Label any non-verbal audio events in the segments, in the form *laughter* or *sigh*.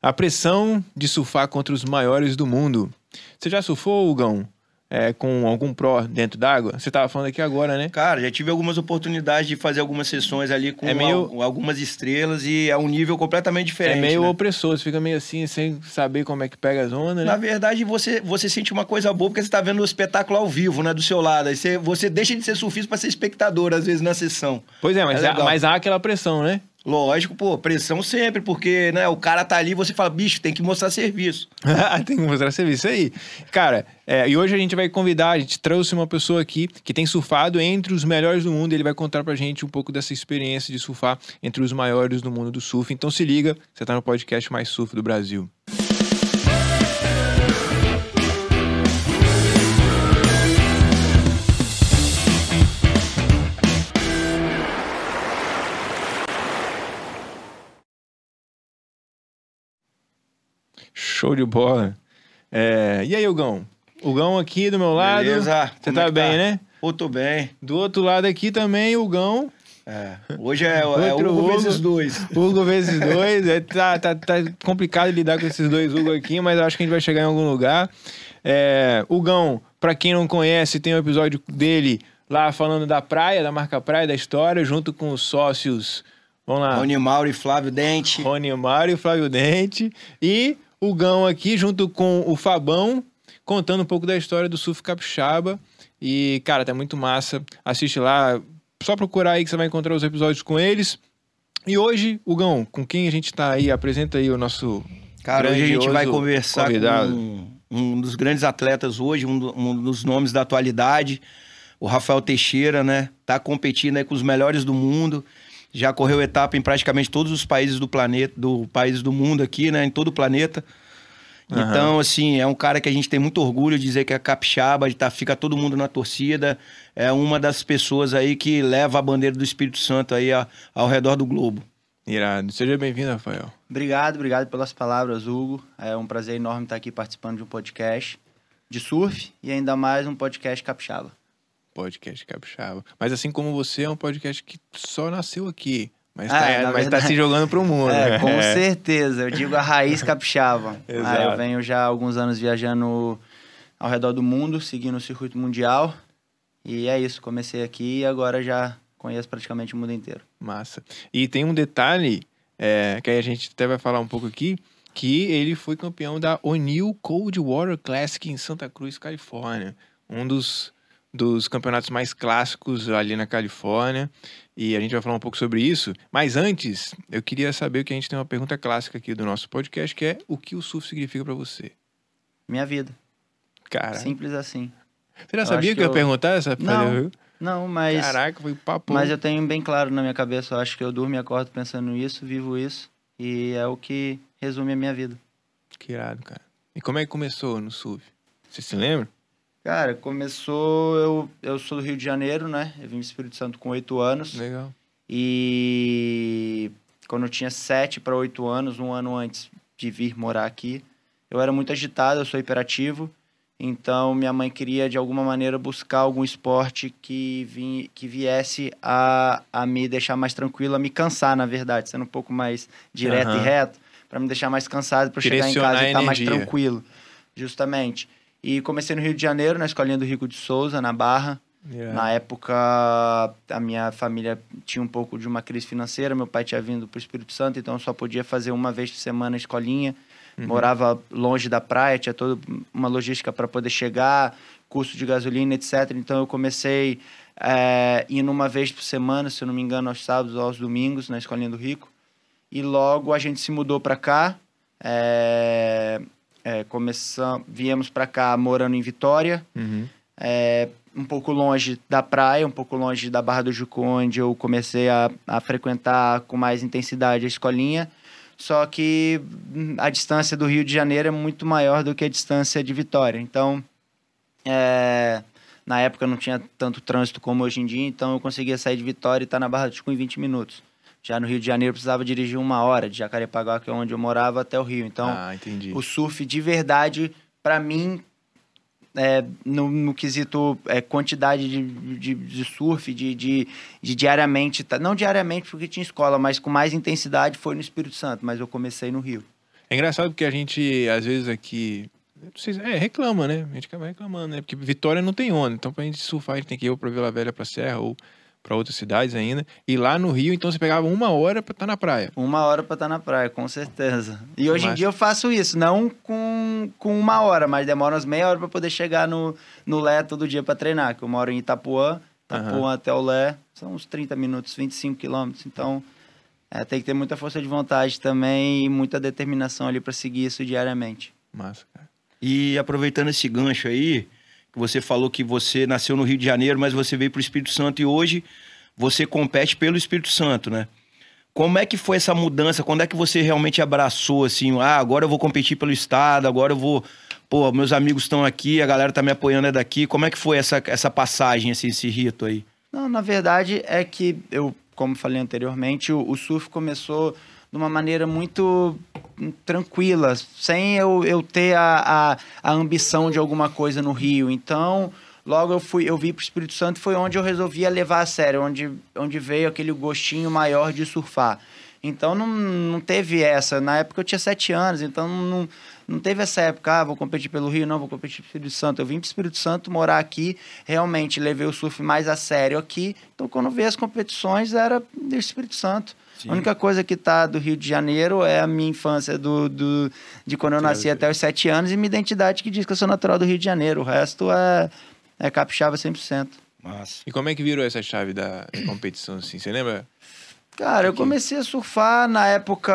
A pressão de surfar contra os maiores do mundo. Você já surfou, Hugão? É, com algum pro dentro d'água? Você tava falando aqui agora, né? Cara, já tive algumas oportunidades de fazer algumas sessões ali com É meio- al- algumas estrelas e é um nível completamente diferente. é meio né? opressor, você fica meio assim, sem saber como é que pega as ondas, Na né? verdade, você, você sente uma coisa boa porque você tá vendo o espetáculo ao vivo, né? Do seu lado. Aí você, você deixa de ser surfista para ser espectador, às vezes, na sessão. Pois é, mas, É há, mas há aquela pressão, né? Lógico, pô, pressão sempre, porque né, o cara tá ali e você fala, bicho, tem que mostrar serviço. *laughs* tem que mostrar serviço. Aí. Cara, é, e hoje a gente vai convidar, a gente trouxe uma pessoa aqui que tem surfado entre os melhores do mundo. Ele vai contar pra gente um pouco dessa experiência de surfar entre os maiores do mundo do surf. Então se liga, você tá no podcast mais surf do Brasil. Show de bola. É, e aí, Hugão? Hugão aqui do meu lado. Beleza? Você tá é que bem, tá? né? Pô, tô bem. Do outro lado aqui também, o Hugão. É. Hoje é, é Outro Hugo Hugo. vezes dois. Hugo vezes dois. É, tá, tá, tá complicado lidar com esses dois Hugo aqui, mas eu acho que a gente vai chegar em algum lugar. É, Hugão, pra quem não conhece, tem um episódio dele lá falando da praia, da marca praia, da história, junto com os sócios. Vamos lá. Rony Mauro e Flávio Dente. Rony Mário e Flávio Dente. E o Gão aqui, junto com o Fabão, contando um pouco da história do surf capixaba. E, cara, tá muito massa. Assiste lá. Só procurar aí que você vai encontrar os episódios com eles. E hoje, o Gão, com quem a gente tá aí? Apresenta aí o nosso. Cara, hoje a gente vai conversar convidado. com um dos grandes atletas hoje, um, do- um dos nomes da atualidade, o Rafael Teixeira, né? Tá competindo aí com os melhores do mundo. Já correu etapa em praticamente todos os países do planeta, do países do mundo aqui, né? Em todo o planeta. Aham. Então, assim, é um cara que a gente tem muito orgulho de dizer que é capixaba, de tá, fica todo mundo na torcida. É uma das pessoas aí que leva a bandeira do Espírito Santo aí a- ao redor do globo. Irado. Seja bem-vindo, Rafael. Obrigado, obrigado pelas palavras, Hugo. É um prazer enorme estar aqui participando de um podcast de surf e ainda mais um podcast capixaba. Podcast Capixaba. Mas assim como você, é um podcast que só nasceu aqui. Mas, Ah, tá, é, mas tá verdade- se jogando pro mundo. É, com *laughs* certeza. Eu digo a raiz capixaba. Exato. *laughs* Ah, eu venho já há alguns anos viajando ao redor do mundo, seguindo o circuito mundial. E é isso, comecei aqui e agora já conheço praticamente o mundo inteiro. Massa. E tem um detalhe é, que aí a gente até vai falar um pouco aqui, que ele foi campeão da O'Neill Cold Water Classic em Santa Cruz, Califórnia. Um dos, dos campeonatos mais clássicos ali na Califórnia. E a gente vai falar um pouco sobre isso. Mas antes, eu queria saber que a gente tem uma pergunta clássica aqui do nosso podcast, que é o que o surf significa pra você? Minha vida. Cara, Simples assim. você já eu sabia acho que eu ia que perguntar essa? Não, Não, mas. Caraca, foi papo. Mas eu tenho bem claro na minha cabeça, eu acho que eu durmo e acordo pensando nisso, vivo isso, e é o que resume a minha vida. Que irado, cara. E como é que começou no surf? Você se lembra? Cara, começou, eu, eu sou do Rio de Janeiro, né? Eu vim do Espírito Santo com oito anos, Legal. e quando eu tinha sete para oito anos, um ano antes de vir morar aqui, eu era muito agitado, eu sou hiperativo, então minha mãe queria de alguma maneira buscar algum esporte que, vim, que viesse a, a me deixar mais tranquilo, a me cansar, na verdade, sendo um pouco mais direto Aham. e reto, para me deixar mais cansado, para chegar em casa e estar mais energia. tranquilo, justamente. E comecei no Rio de Janeiro, na escolinha do Rico de Souza, na Barra. Irado. Na época, a minha família tinha um pouco de uma crise financeira. Meu pai tinha vindo para o Espírito Santo, então eu só podia fazer uma vez por semana a escolinha. Uhum. Morava longe da praia, tinha toda uma logística para poder chegar, custo de gasolina, etc. Então eu comecei é, indo uma vez por semana, se eu não me engano, aos sábados ou aos domingos, na escolinha do Rico. E logo a gente se mudou para cá. É, é, começam, viemos para cá morando em Vitória Uhum. é, um pouco longe da praia, um pouco longe da Barra do Jucu, onde eu comecei a, a frequentar com mais intensidade a escolinha. Só que hum, a distância do Rio de Janeiro é muito maior do que a distância de Vitória. Então, é, na época não tinha tanto trânsito como hoje em dia, então eu conseguia sair de Vitória e estar na Barra do Jucu em 20 minutos. Já no Rio de Janeiro eu precisava dirigir uma hora, de Jacarepaguá, que é onde eu morava, até o Rio. Então, ah, o surf de verdade, para mim, é, no, no quesito é, quantidade de, de, de surf, de, de, de diariamente, tá? não diariamente porque tinha escola, mas com mais intensidade foi no Espírito Santo, mas eu comecei no Rio. É engraçado porque a gente, às vezes, aqui. se- é, reclama, né? A gente acaba reclamando, né? Porque Vitória não tem onda. Então, pra gente surfar, a gente tem que ir ou pra Vila Velha, pra Serra, ou pra outras cidades ainda. E lá no Rio, então, você pegava uma hora pra estar na praia. Uma hora pra estar na praia, com certeza. E hoje em Mas- dia eu faço isso, não com, com uma hora, mas demora umas meia hora pra poder chegar no, no Lé todo dia pra treinar. Que eu moro em Itapuã, Itapuã até o Lé, são uns 30 minutos, 25 quilômetros. Então, é, tem que ter muita força de vontade também e muita determinação ali pra seguir isso diariamente. Massa, cara. E aproveitando esse gancho aí, você falou que você nasceu no Rio de Janeiro, mas você veio para o Espírito Santo e hoje você compete pelo Espírito Santo, né? Como é que foi essa mudança? Quando é que você realmente abraçou assim, ah, agora eu vou competir pelo estado, agora eu vou, pô, meus amigos estão aqui, a galera tá me apoiando é daqui. Como é que foi essa, essa passagem, assim, esse rito aí? Não, na verdade é que eu, como falei anteriormente, o, o surf começou de uma maneira muito hum, tranquila, sem eu, eu ter a, a, a ambição de alguma coisa no Rio. Então, logo eu fui, eu vim para o Espírito Santo, foi onde eu resolvia levar a sério, onde, onde veio aquele gostinho maior de surfar. Então não, não teve essa. Na época eu tinha sete anos, então não, não teve essa época, ah, vou competir pelo Rio, não, vou competir pelo Espírito Santo. Eu vim para o Espírito Santo morar aqui, realmente levei o surf mais a sério aqui. Então quando veio as competições era do Espírito Santo. Sim. A única coisa que tá do Rio de Janeiro é a minha infância do, do, de quando eu nasci até os sete anos e minha identidade que diz que eu sou natural do Rio de Janeiro. O resto é, é capixaba 100%. Massa. E como é que virou essa chave da, da competição, assim? Você lembra? Cara, eu comecei a surfar na época.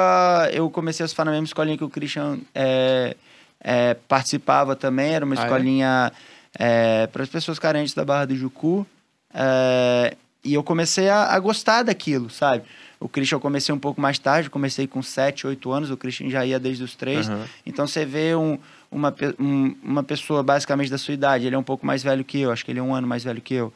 Eu comecei a surfar na mesma escolinha que o Christian é, é, participava também. Era uma Ah, é? escolinha para as pessoas carentes da Barra do Jucu. E eu comecei a, a gostar daquilo, sabe? O Christian eu comecei um pouco mais tarde, comecei com 7, 8 anos, o Christian já ia desde os 3. Aham. Então você vê um, uma, um- uma pessoa basicamente da sua idade, ele é um pouco mais velho que eu, acho que ele é um ano mais velho que eu.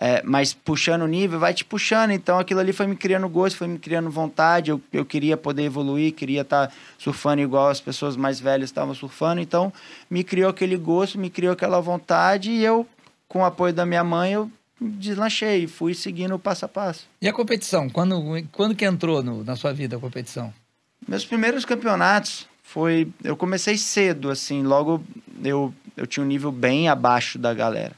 É, mas puxando o nível, vai te puxando. Então aquilo ali foi me criando gosto, foi me criando vontade. Eu, eu queria poder evoluir, queria estar surfando igual as pessoas mais velhas estavam surfando. Então me criou aquele gosto, me criou aquela vontade e eu, com o apoio da minha mãe, eu deslanchei e fui seguindo o passo a passo. E a competição? Quando, quando que entrou no- na sua vida a competição? Meus primeiros campeonatos foi. Eu comecei cedo, assim, logo eu, eu tinha um nível bem abaixo da galera.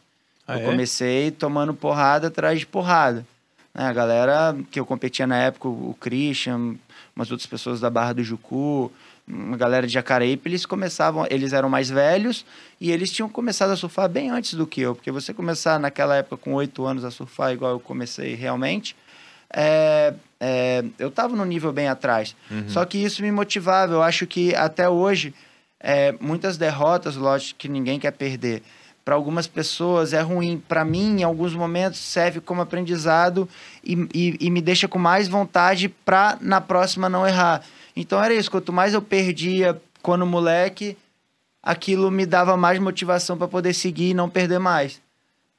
Ah, eu é? comecei tomando porrada atrás de porrada. Né, A galera que eu competia na época, o Christian, umas outras pessoas da Barra do Jucu, uma galera de Jacareípe, eles começavam, eles eram mais velhos e eles tinham começado a surfar bem antes do que eu, porque você começar naquela época com oito anos a surfar igual eu comecei realmente, é, é, eu estava no nível bem atrás. Só que isso me motivava. Eu acho que até hoje, é, muitas derrotas, lógico que ninguém quer perder. Para algumas pessoas é ruim. Para mim, em alguns momentos, serve como aprendizado e, e, e me deixa com mais vontade para na próxima não errar. Então era isso. Quanto mais eu perdia quando moleque, aquilo me dava mais motivação para poder seguir e não perder mais.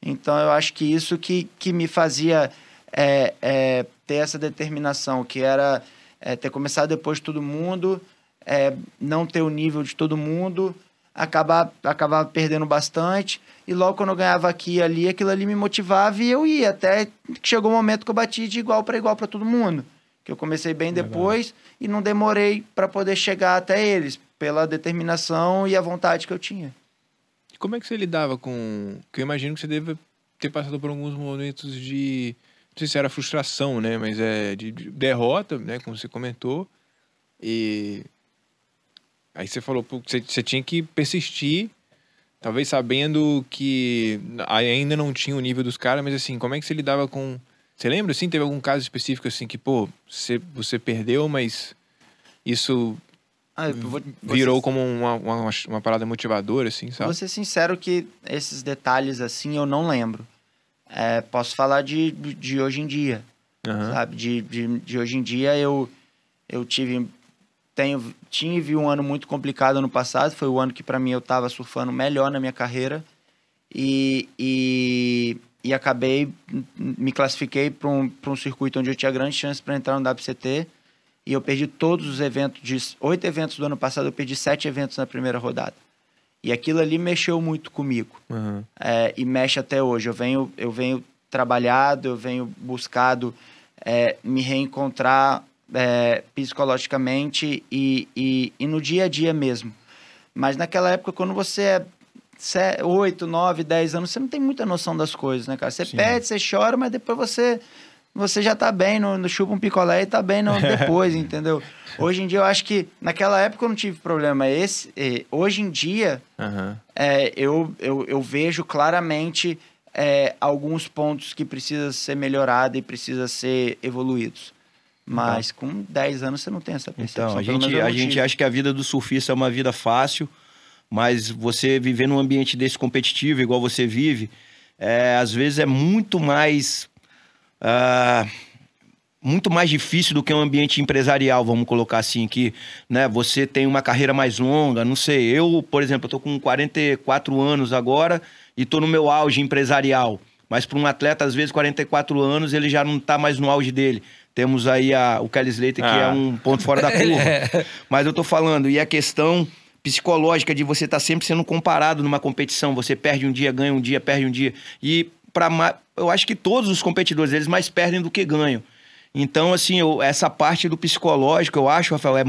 Então eu acho que isso que, que me fazia é, é, ter essa determinação, que era é, ter começado depois de todo mundo, é, não ter o nível de todo mundo, acabar, acabar perdendo bastante. E logo quando eu ganhava aqui e ali, aquilo ali me motivava e eu ia. Até que chegou o momento que eu bati de igual para igual para todo mundo. Que eu comecei bem depois e não demorei para poder chegar até eles, pela determinação e a vontade que eu tinha. E como é que você lidava com. Que eu imagino que você deve ter passado por alguns momentos de. Não sei se era frustração, né? Mas é de, de derrota, né? Como você comentou. E. Aí você falou que você, você tinha que persistir, talvez sabendo que ainda não tinha o nível dos caras, mas assim, como é que você lidava com. Você lembra, assim, teve algum caso específico assim que, pô, você, você perdeu, mas isso Ah, vou- virou ser- como uma, uma, uma parada motivadora, assim, sabe? Vou ser sincero que esses detalhes assim eu não lembro. É, posso falar de, de hoje em dia, Aham. sabe? De, de, de hoje em dia eu, eu tive, tenho, tive um ano muito complicado ano passado. Foi o ano que para mim eu estava surfando melhor na minha carreira. E, e, e acabei, me classifiquei para um, pra um circuito onde eu tinha grande chance para entrar no WCT. E eu perdi todos os eventos, de oito eventos do ano passado, eu perdi sete eventos na primeira rodada. E aquilo ali mexeu muito comigo. Aham. É, e mexe até hoje. Eu venho, eu venho trabalhado, eu venho buscado é, me reencontrar é, psicologicamente e, e, e no dia a dia mesmo. Mas naquela época, quando você é 8, 9, 10 anos, você não tem muita noção das coisas, né, cara? Você Sim. perde, você chora, mas depois você você já tá bem no, no chupa um picolé e tá bem no *laughs* depois, entendeu? Hoje em dia eu acho que naquela época eu não tive problema. Esse, hoje em dia Aham. é, eu, eu, eu vejo claramente é, alguns pontos que precisam ser melhorados e precisam ser evoluídos. Mas com 10 anos você não tem essa percepção. Então, a gente, a gente acha que a vida do surfista é uma vida fácil, mas você viver num ambiente desse competitivo, igual você vive, é, às vezes é muito mais. ah, muito mais difícil do que um ambiente empresarial, vamos colocar assim, que né, você tem uma carreira mais longa, não sei. Eu, por exemplo, tô com 44 anos agora e tô no meu auge empresarial. Mas para um atleta, às vezes, 44 anos, ele já não tá mais no auge dele. Temos aí a, o Kelly Slater, que Ah. é um ponto fora da *laughs* curva. Mas eu tô falando, e a questão psicológica de você estar sempre sendo comparado numa competição. Você perde um dia, ganha um dia, perde um dia. E para eu acho que todos os competidores, eles mais perdem do que ganham. Então, assim, eu- essa parte do psicológico, eu acho, Rafael, é,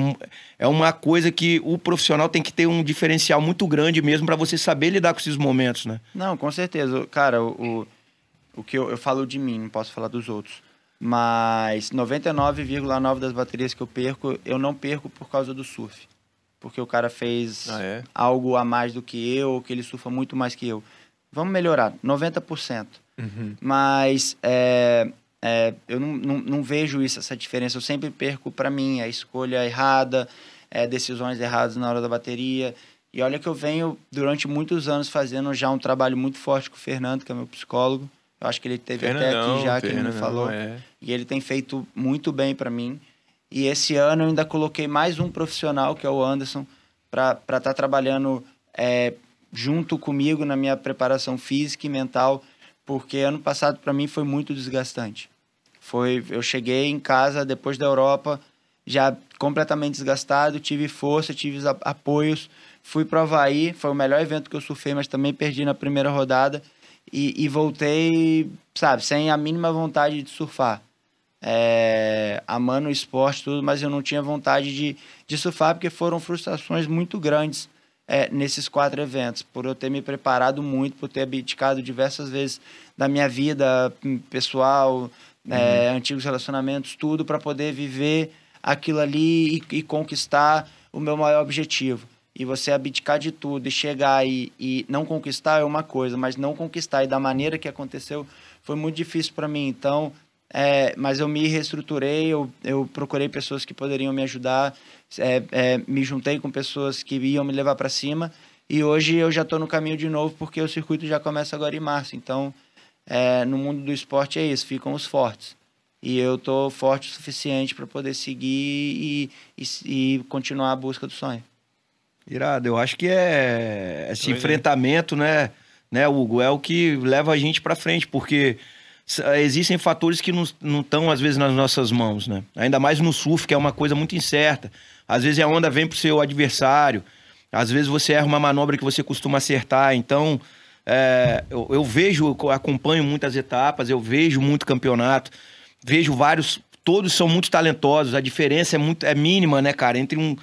é uma coisa que o profissional tem que ter um diferencial muito grande mesmo para você saber lidar com esses momentos, né? Não, com certeza. Cara, o, o, o que eu, eu falo de mim, não posso falar dos outros. Mas 99,9% das baterias que eu perco, eu não perco por causa do surf. Porque o cara fez Ah, é? algo a mais do que eu, que ele surfa muito mais que eu. Vamos melhorar, 90%. Uhum. Mas é, é, eu não, não, não vejo isso, essa diferença. Eu sempre perco para mim a escolha errada, é, decisões erradas na hora da bateria. E olha que eu venho durante muitos anos fazendo já um trabalho muito forte com o Fernando, que é meu psicólogo. Eu acho que ele teve até aqui já, que ele me Fernandão, falou. é. E ele tem feito muito bem para mim. E esse ano eu ainda coloquei mais um profissional, que é o Anderson, para estar trabalhando é, junto comigo na minha preparação física e mental, porque ano passado para mim foi muito desgastante. Foi, eu cheguei em casa depois da Europa já completamente desgastado, tive força, tive apoios, fui para o Havaí, foi o melhor evento que eu surfei, mas também perdi na primeira rodada e, e voltei, sabe, sem a mínima vontade de surfar é, amando o esporte tudo, mas eu não tinha vontade de, de surfar porque foram frustrações muito grandes é, nesses quatro eventos, por eu ter me preparado muito, por ter abdicado diversas vezes da minha vida pessoal, é, antigos relacionamentos, tudo para poder viver aquilo ali e, e conquistar o meu maior objetivo. E você abdicar de tudo e chegar e, e não conquistar é uma coisa, mas não conquistar e da maneira que aconteceu foi muito difícil para mim. Então, é, mas eu me reestruturei, eu, eu procurei pessoas que poderiam me ajudar, é, é, me juntei com pessoas que iam me levar para cima e hoje eu já estou no caminho de novo porque o circuito já começa agora em março. Então, é, no mundo do esporte é isso, ficam os fortes. E eu tô forte o suficiente para poder seguir e, e, e continuar a busca do sonho. Irado, eu acho que é esse Pois é. enfrentamento, né, né, Hugo, é o que leva a gente pra frente, porque existem fatores que não estão, às vezes, nas nossas mãos, né? Ainda mais no surf, que é uma coisa muito incerta. Às vezes a onda vem pro seu adversário, às vezes você erra uma manobra que você costuma acertar, então... é, eu, eu vejo, eu acompanho muitas etapas, eu vejo muito campeonato, vejo vários, todos são muito talentosos, a diferença é muito é mínima, né, cara, entre um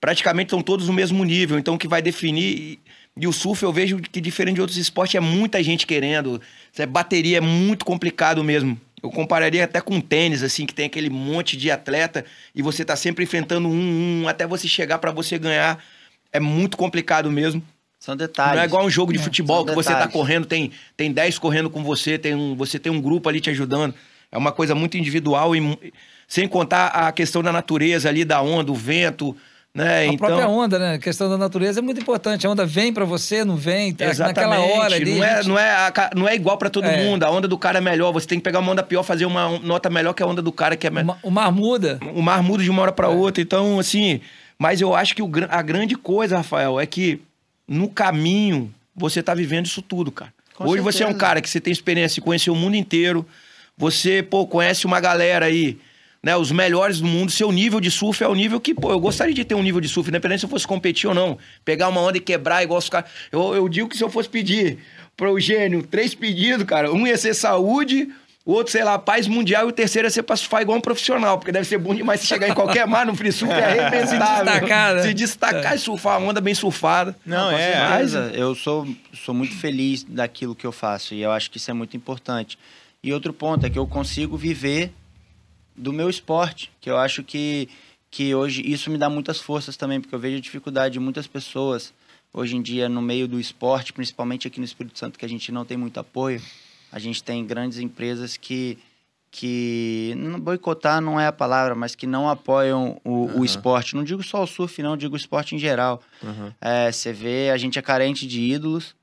praticamente estão todos no mesmo nível, então o que vai definir e, o surf eu vejo que diferente de outros esportes é muita gente querendo, é bateria é muito complicado mesmo. Eu compararia até com tênis, assim, que tem aquele monte de atleta e você tá sempre enfrentando um, um até você chegar pra você ganhar. É muito complicado mesmo. São detalhes. Não é igual um jogo de É, futebol que você tá detalhes. correndo, tem, tem 10 correndo com você, tem um, você tem um grupo ali te ajudando. É uma coisa muito individual e sem contar a questão da natureza ali, da onda, o vento, né? A então, própria onda, né? A questão da natureza é muito importante. A onda vem pra você, não vem, tá Exatamente. naquela hora ali. não, a é, gente- não, é, a não é igual pra todo É. mundo. A onda do cara é melhor. Você tem que pegar uma onda pior, fazer uma nota melhor que a onda do cara que é o melhor. O mar muda. O mar muda de uma hora pra É. outra. Então, assim. Mas eu acho que o a grande coisa, Rafael, é que no caminho você tá vivendo isso tudo, cara. Com Hoje você é um certeza. cara que você tem experiência, conhece o mundo inteiro. Você, pô, conhece uma galera aí, né? Os melhores do mundo. Seu nível de surf é o nível que, pô, eu gostaria de ter um nível de surf, independente se eu fosse competir ou não. Pegar uma onda e quebrar igual os caras. Eu, eu digo que se eu fosse pedir pro Eugênio três pedidos, cara, um ia ser saúde, O outro, sei lá, paz mundial e o terceiro é ser pra surfar igual um profissional, porque deve ser bom demais você chegar em qualquer mar no free surf é *laughs* arrebentável. Se destacar, né? Se destacar e surfar, uma onda bem surfada. Não, com é. certeza. Eu sou, sou muito feliz daquilo que eu faço e eu acho que isso é muito importante. E outro ponto é que eu consigo viver do meu esporte, que eu acho que, que hoje isso me dá muitas forças também, porque eu vejo a dificuldade de muitas pessoas hoje em dia no meio do esporte, principalmente aqui no Espírito Santo, que a gente não tem muito apoio. A gente tem grandes empresas que que boicotar não é a palavra, mas que não apoiam o, o Aham. esporte. Não digo só o surf, não, digo o esporte em geral. Uhum. É, você vê, a gente é carente de ídolos,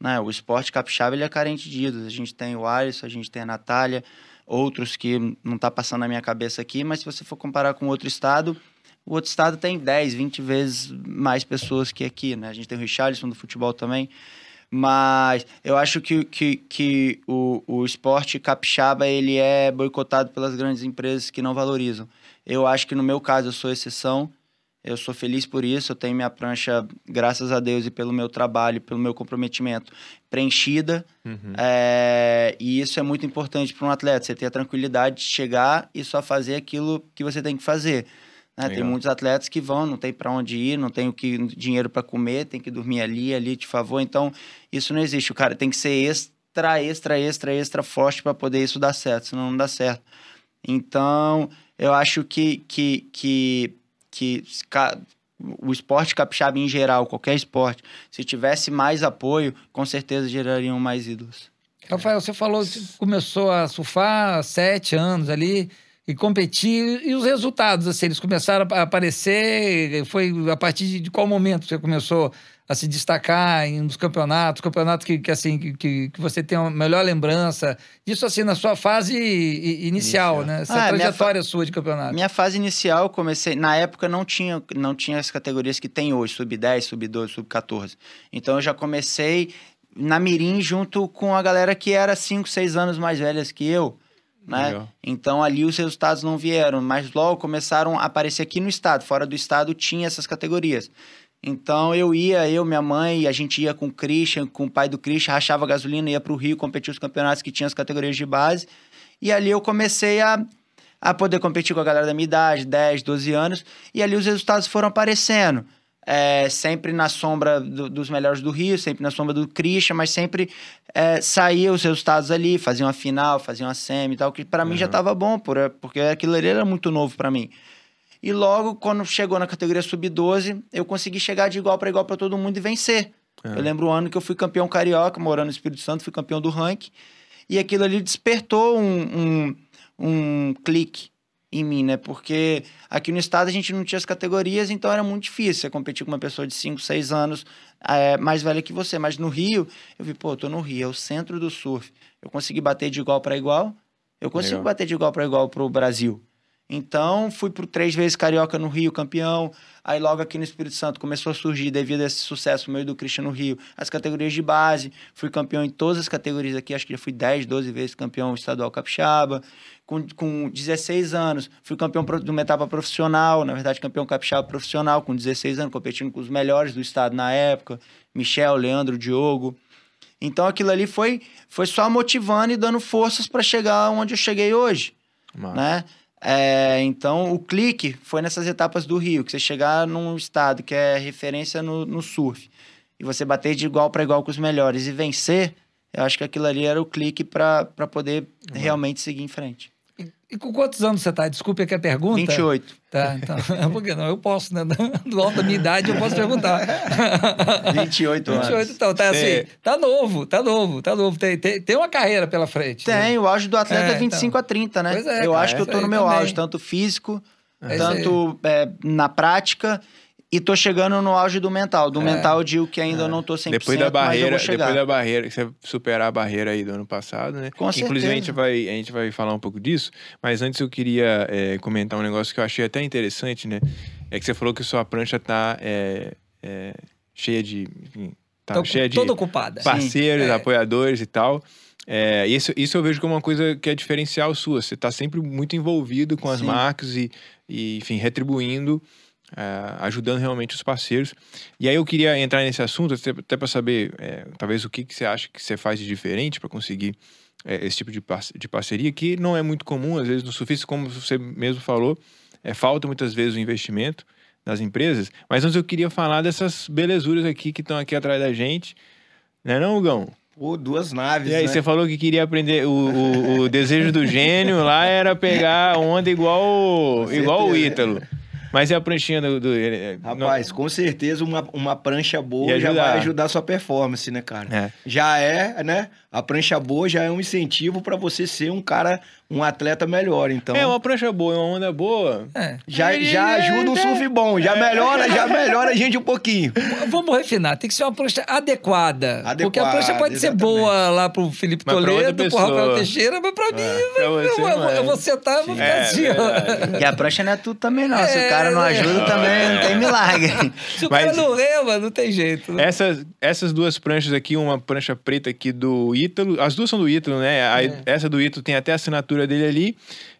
né? O esporte capixaba, ele é carente de ídolos. A gente tem o Alisson, a gente tem a Natália, outros que não tá passando na minha cabeça aqui, mas se você for comparar com outro estado, o outro estado tem 10, 20 vezes mais pessoas que aqui, né? A gente tem o Richarlison do futebol também. Mas eu acho que, que, que o, o esporte capixaba ele é boicotado pelas grandes empresas que não valorizam. Eu acho que no meu caso eu sou exceção. Eu sou feliz por isso. Eu tenho minha prancha, graças a Deus e pelo meu trabalho, pelo meu comprometimento, preenchida. Uhum. É, e isso é muito importante para um atleta. Você ter a tranquilidade de chegar e só fazer aquilo que você tem que fazer. né? Tem muitos atletas que vão, não tem para onde ir, não tem o que, dinheiro para comer, tem que dormir ali, ali, de favor. Então, isso não existe. O cara tem que ser extra, extra, extra, extra forte para poder isso dar certo, senão não dá certo. Então, eu acho que, que, que, que o esporte capixaba em geral, qualquer esporte, se tivesse mais apoio, com certeza gerariam mais ídolos. Rafael, você falou que começou a surfar há sete anos ali e competir. E os resultados, assim, eles começaram a aparecer? Foi a partir de qual momento você começou a se destacar em um dos campeonatos? Campeonatos que, que assim, que- que, você tem uma melhor lembrança? Disso, assim, na sua fase inicial, Inicial. né? Essa Ah, trajetória sua de campeonato. Minha fase inicial, eu comecei. Na época não tinha, não tinha as categorias que tem hoje, sub-10, sub-12, sub-14. Então eu já comecei na Mirim junto com a galera que era 5, 6 anos mais velhas que eu. Né? Então ali os resultados não vieram, mas logo começaram a aparecer aqui no estado. Fora do estado tinha essas categorias. Então eu ia, eu, minha mãe, a gente ia com o Christian, com o pai do Christian, rachava gasolina, ia para o Rio competir os campeonatos que tinham as categorias de base. E ali eu comecei a, a poder competir com a galera da minha idade, 10, 12 anos, e ali os resultados foram aparecendo. É, sempre na sombra do- dos melhores do Rio, sempre na sombra do Christian, mas sempre é, saía os resultados ali, faziam uma final, faziam uma semi e tal, que para mim já Uhum. tava bom, por, porque aquilo ali era muito novo para mim. E logo, quando chegou na categoria sub-12, eu consegui chegar de igual para igual para todo mundo e vencer. Ah. Eu lembro o ano que eu fui campeão carioca, morando no Espírito Santo, fui campeão do ranking. E aquilo ali despertou um, um, um clique em mim, né? Porque aqui no estado a gente não tinha as categorias, então era muito difícil você competir com uma pessoa de 5, 6 anos é, mais velha que você. Mas no Rio, eu vi, pô, eu tô no Rio, é o centro do surf. Eu consegui bater de igual para igual. Eu consigo Legal. bater de igual para igual pro Brasil. Então, fui por três vezes carioca no Rio, campeão. Aí, logo aqui no Espírito Santo, começou a surgir, devido a esse sucesso meu e do Christian no Rio, as categorias de base. Fui campeão em todas as categorias aqui, acho que já fui 10, 12 vezes campeão estadual capixaba. Com, com 16 anos, fui campeão de uma etapa profissional, na verdade, campeão capixaba profissional, com 16 anos, competindo com os melhores do estado na época: Michel, Leandro, Diogo. Então, aquilo ali foi, foi só motivando e dando forças para chegar onde eu cheguei hoje né? É, então, o clique foi nessas etapas do Rio, que você chegar num estado que é referência no, no surf e você bater de igual para igual com os melhores e vencer, eu acho que aquilo ali era o clique para poder realmente seguir em frente. E, com quantos anos você tá? Desculpe aqui a pergunta. 28. Tá, então. *laughs* Por que não? Eu posso, né? *laughs* Do alto da minha idade, eu posso perguntar. *laughs* 28 anos. 28, então, tá assim, É. tá novo, tá novo, tá novo. Tem, tem, tem uma carreira pela frente. né? Tem, o auge do atleta É, é, 25 a 30, né? Pois é, eu cara, acho que eu tô no meu também. auge, tanto físico, É tanto é, na prática, e tô chegando no auge do mental. Do É. mental, digo que ainda eu não tô 100%, Depois da mas eu barreira, vou chegar. depois da barreira, que você superar a barreira aí do ano passado, né? Com Inclusive a gente, certeza. vai, a gente vai falar um pouco disso, mas antes eu queria é, comentar um negócio que eu achei até interessante, né? É que você falou que sua prancha tá é, é, cheia de. Enfim, tá Tô cheia de toda ocupada. parceiros, É. apoiadores e tal. É, isso, isso eu vejo como uma coisa que é diferencial sua. Você está sempre muito envolvido com as Sim. marcas e, e, enfim, retribuindo, é, ajudando realmente os parceiros. E aí eu queria entrar nesse assunto, até, até para saber, é, talvez, o que, que você acha que você faz de diferente para conseguir é, esse tipo de, parce- de parceria, que não é muito comum, às vezes, no surfista, como você mesmo falou, é, falta muitas vezes o investimento das empresas. Mas antes eu queria falar dessas belezuras aqui que estão aqui atrás da gente. Não é não, Gão? Pô, duas naves, E aí, né? você falou que queria aprender. O, o, o desejo do gênio lá era pegar onda igual, *laughs* igual o. Ítalo. Mas e a pranchinha do. do ele- não- Rapaz, com certeza uma, uma prancha boa já vai ajudar a sua performance, né, cara? É. Já é, né? A prancha boa já é um incentivo pra você ser um cara, um atleta melhor. Então, É, uma prancha boa, uma onda boa. É. já, já ajuda um surf bom, já melhora, já melhora a gente um pouquinho. Vamos refinar, tem que ser uma prancha adequada. Porque a Adequada, prancha pode exatamente. ser boa lá pro Felipe Mas Toledo, pro. Rafael Teixeira, mas pra mim, pra eu, você eu- eu- é. eu vou sentar e vou ficar É, assim, ó. E a prancha não é tudo também, não. Se É, o cara não né? ajuda, também não tem milagre. Se o Mas- cara não rema, não tem jeito. né? Essas, essas duas pranchas aqui, uma prancha preta aqui do Ítalo, as duas são do Ítalo, né? A- É. Essa do Ítalo tem até a dele ali,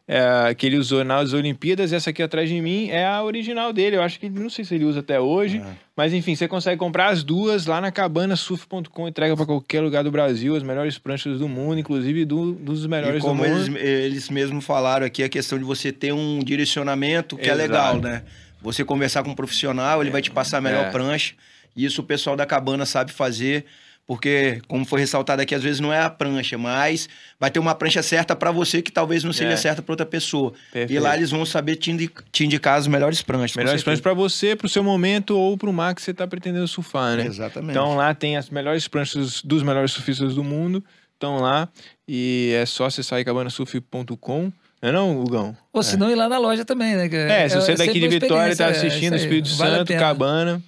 é, que ele usou nas Olimpíadas, e essa aqui atrás de mim é a original dele. Eu acho que não sei se ele usa até hoje, É. mas enfim, você consegue comprar as duas lá na cabanasurf.com, entrega para qualquer lugar do Brasil, as melhores pranchas do mundo, inclusive do- dos melhores E como do eles, mundo. eles mesmos falaram aqui, a questão de você ter um direcionamento que é Exato. legal, né? Você conversar com um profissional, ele vai te passar a melhor É. prancha. E isso o pessoal da cabana sabe fazer, porque, como foi ressaltado aqui, às vezes não é a prancha, mas vai ter uma prancha certa pra você que talvez não seja É. certa pra outra pessoa. E Perfeito. lá eles vão saber te, indi- te indicar as melhores pranchas. Melhores pranchas para você, para o seu momento ou para o mar que você está pretendendo surfar, né? Exatamente. Então lá tem as melhores pranchas dos melhores surfistas do mundo. Estão lá e é só acessar cabanasurf.com. Não é não, Hugão? Ou se não, ir lá na loja também, né? É, se você é daqui de Vitória é, assistindo, aí, Espírito vale Santo. Cabana.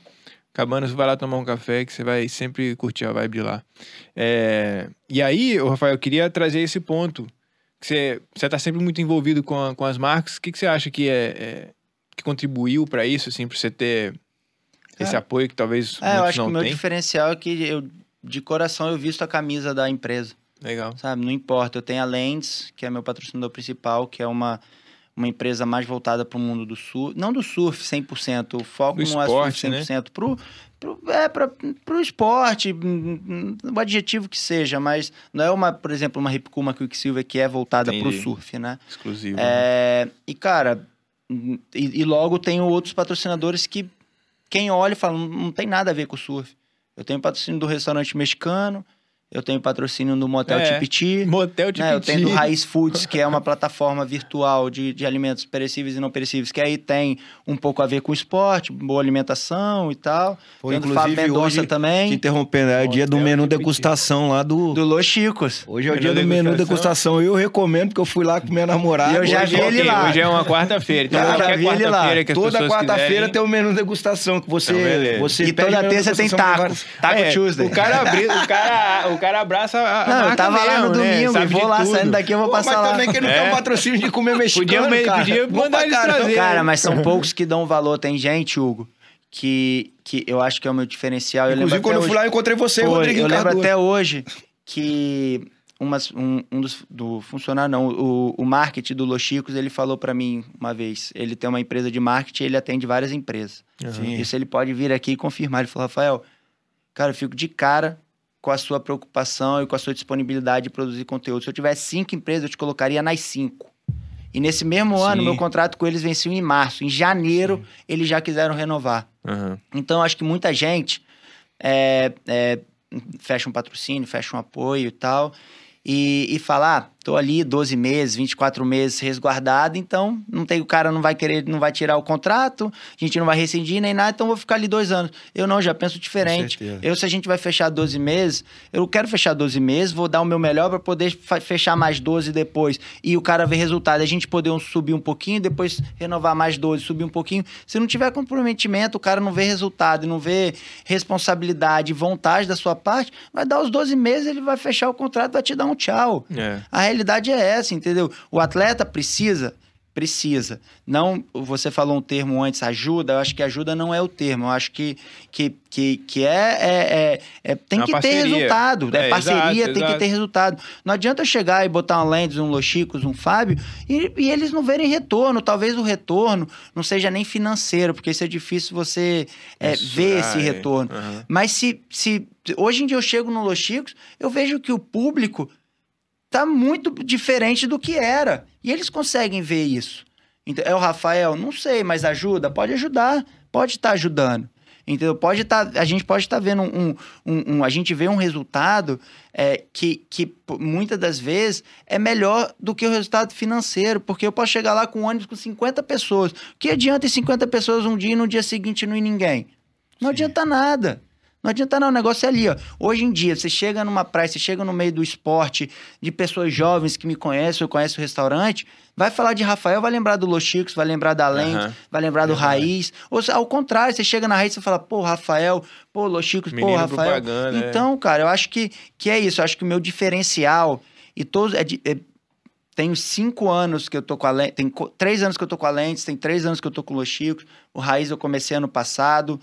Cabana, você vai lá tomar um café que você vai sempre curtir a vibe de lá. É, E aí, Rafael, eu queria trazer esse ponto. Que você, você tá sempre muito envolvido com, a- com as marcas. O que, que você acha que é, é- que contribuiu para isso, assim, para você ter esse É. apoio que talvez É, eu acho que o meu têm? diferencial é que eu, de coração, eu visto a camisa da empresa. Legal. Sabe? Não importa. Eu tenho a Lens, que é meu patrocinador principal, que é uma, uma empresa mais voltada para o mundo do surf. Não do surf 100%. O foco Do não esporte, é né? surf 100%. Pro, pro, é, para o esporte, hum, hum, o adjetivo que seja, mas não é uma, por exemplo, uma Ripco, uma Quicksilver que é voltada para o surf, né? Exclusivo. né? É, e, cara, e, e logo tenho outros patrocinadores que quem olha e fala, não, não tem nada a ver com o surf. Eu tenho patrocínio do restaurante mexicano, eu tenho patrocínio do Motel É, Tipiti. Motel né, Tipiti. eu tenho do Raiz Foods, que é uma *laughs* plataforma virtual de, de alimentos perecíveis e não perecíveis, que aí tem um pouco a ver com esporte, boa alimentação e tal. Pô, Tenho do Fábio inclusive, Mendonça hoje, Te também, interrompendo, é o dia do menu Tipiti. degustação lá do... do Los Chicos. Hoje é o Menu dia do menu degustação. Eu recomendo, porque eu fui lá com minha namorada. E eu já Hoje vi é ele lá. Hoje é uma quarta-feira. Então, *laughs* Eu já qualquer vi ele lá. quarta-feira que as Toda quarta-feira tem o menu degustação que você, Então, você E toda menu terça tem taco. Taco Tuesday. O cara, abri, o, cara, o cara abraça a, Não, eu tava lá no mesmo, né? domingo, e vou lá, tudo. saindo daqui eu vou Pô, passar mas lá. também que não É. tem um patrocínio de comer mexicano, Podia- cara. podia mandar eles caramba. trazer. Cara, mas são poucos que dão valor. Tem gente, Hugo, que, que eu acho que é o meu diferencial. Eu Inclusive, quando eu fui hoje, lá, eu encontrei você Foi, Rodrigo eu lembro Cardoso. até hoje que umas, um, um dos do funcionário, não, o, o marketing do Los Chicos, ele falou pra mim uma vez. Ele tem uma empresa de marketing, ele atende várias empresas. Sim. Isso ele pode vir aqui e confirmar. Ele falou, Rafael, cara, eu fico de cara com a sua preocupação e com a sua disponibilidade de produzir conteúdo. Se eu tivesse cinco empresas, eu te colocaria nas cinco. E nesse mesmo ano, Sim. meu contrato com eles venceu em março. Em janeiro, eles já quiseram renovar. Aham. Então, acho que muita gente é, é, fecha um patrocínio, fecha um apoio e tal, e, e fala, ah, tô ali 12 meses, 24 meses resguardado, então não tem, o cara não vai querer, não vai tirar o contrato, a gente não vai rescindir nem nada, então vou ficar ali dois anos. Eu não, já penso diferente. Eu, se a gente vai fechar 12 meses, eu quero fechar 12 meses, vou dar o meu melhor para poder fechar mais 12 depois. E o cara ver resultado, a gente poder subir um pouquinho, depois renovar mais 12, subir um pouquinho. Se não tiver comprometimento, o cara não vê resultado, não vê responsabilidade, vontade da sua parte, vai dar os 12 meses, ele vai fechar o contrato, vai te dar um tchau. É. A realidade é essa, entendeu? O atleta precisa, precisa. Não, você falou um termo antes, ajuda. Eu acho que ajuda não é o termo. Eu acho que, que, que, que é, é, é- é- tem Uma que parceria. ter resultado. É, É, parceria, exato, tem exato. que ter resultado. Não adianta eu chegar e botar um Lendes, um Los Chicos, um Fábio e, e eles não verem retorno. Talvez o retorno não seja nem financeiro, porque isso é difícil você é, ver Mensurar, esse é. retorno. Mas se, se hoje em dia eu chego no Los Chicos, eu vejo que o público tá muito diferente do que era. E eles conseguem ver isso. Então, é o Rafael? Não sei, mas ajuda? Pode ajudar, pode estar ajudando. Entendeu? Pode estar, a gente pode estar vendo um, um, um, A gente vê um resultado é, que, que muitas das vezes é melhor do que o resultado financeiro, porque eu posso chegar lá com um ônibus com 50 pessoas. O que adianta em 50 pessoas um dia e no dia seguinte não ir ninguém? Não adianta nada. Não adianta não, o negócio é ali, ó. Hoje em dia, você chega numa praia, você chega no meio do esporte, de pessoas jovens que me conhecem ou conhecem o restaurante, vai falar de Rafael, vai lembrar do Los Chicos, vai lembrar da Lente, Aham. vai lembrar do Verdade. Raiz. Ou ao contrário, você chega na Raiz e fala, pô, Rafael, pô, Los Chicos, pô, Rafael. é. Então, cara, eu acho que, que é isso. Eu acho que o meu diferencial, e todos. É é- tenho cinco anos que eu tô com a Lentes, tem três anos que eu tô com a Lentes, tem três anos que eu tô com o Los Chicos. O Raiz eu comecei ano passado.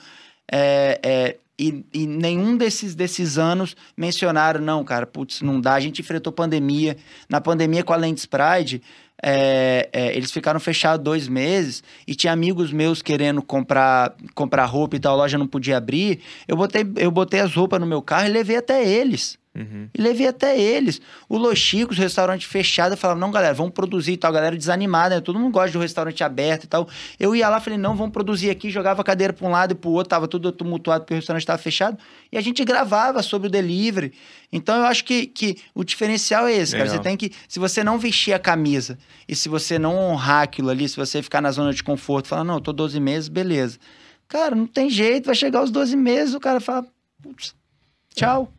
É, é, e, e nenhum desses, desses anos mencionaram, não, cara, putz, não dá. A gente enfrentou pandemia. Na pandemia com a Lentes Pride, é, é, eles ficaram fechados dois meses e tinha amigos meus querendo comprar, comprar roupa e tal, a loja não podia abrir. Eu botei, eu botei as roupas no meu carro e levei até eles. Uhum. E levei até eles. O Los Chicos, restaurante fechado, eu falava, não, galera, vamos produzir e tal. A galera desanimada, né? Todo mundo gosta de um restaurante aberto e tal. Eu ia lá, falei, não, vamos produzir aqui. Jogava a cadeira para um lado e pro outro, tava tudo tumultuado porque o restaurante estava fechado. E a gente gravava sobre o delivery. Então, eu acho que, que o diferencial é esse, cara. Legal. Você tem que... Se você não vestir a camisa e se você não honrar aquilo ali, se você ficar na zona de conforto, falar, não, eu tô 12 meses, beleza. Cara, não tem jeito, vai chegar os 12 meses, o cara fala, putz, tchau.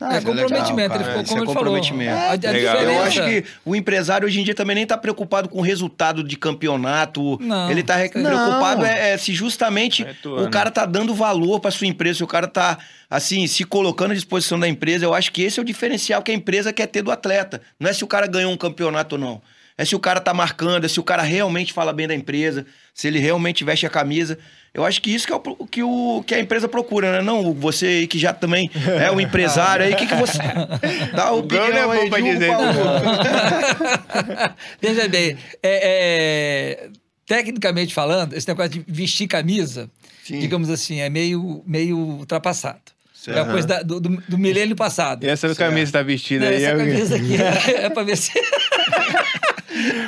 Ah, É comprometimento, cara. ele ficou como é ele falou. comprometimento. A, a. Eu acho que o empresário hoje em dia também nem tá preocupado com o resultado de campeonato. Não. Ele tá Não. preocupado é, é se justamente É o cara tá dando valor pra sua empresa, se o cara tá assim, se colocando à disposição da empresa. Eu acho que esse é o diferencial que a empresa quer ter do atleta. Não é se o cara ganhou um campeonato ou não. É se o cara tá marcando, é se o cara realmente fala bem da empresa, se ele realmente veste a camisa. Eu acho que isso que é o, que, o, que a empresa procura, né? Não você aí que já também é um *laughs* empresário aí, o que, que você. *laughs* Dá a O opinião é bom aí pra de dizer. *laughs* Veja bem, é- é, tecnicamente falando, esse negócio de vestir camisa, Sim. digamos assim, é meio, meio ultrapassado. Certo. É uma coisa da- do, do, do milênio passado. E essa camisa que tá vestida Não, aí essa é camisa aqui é, é pra ver se.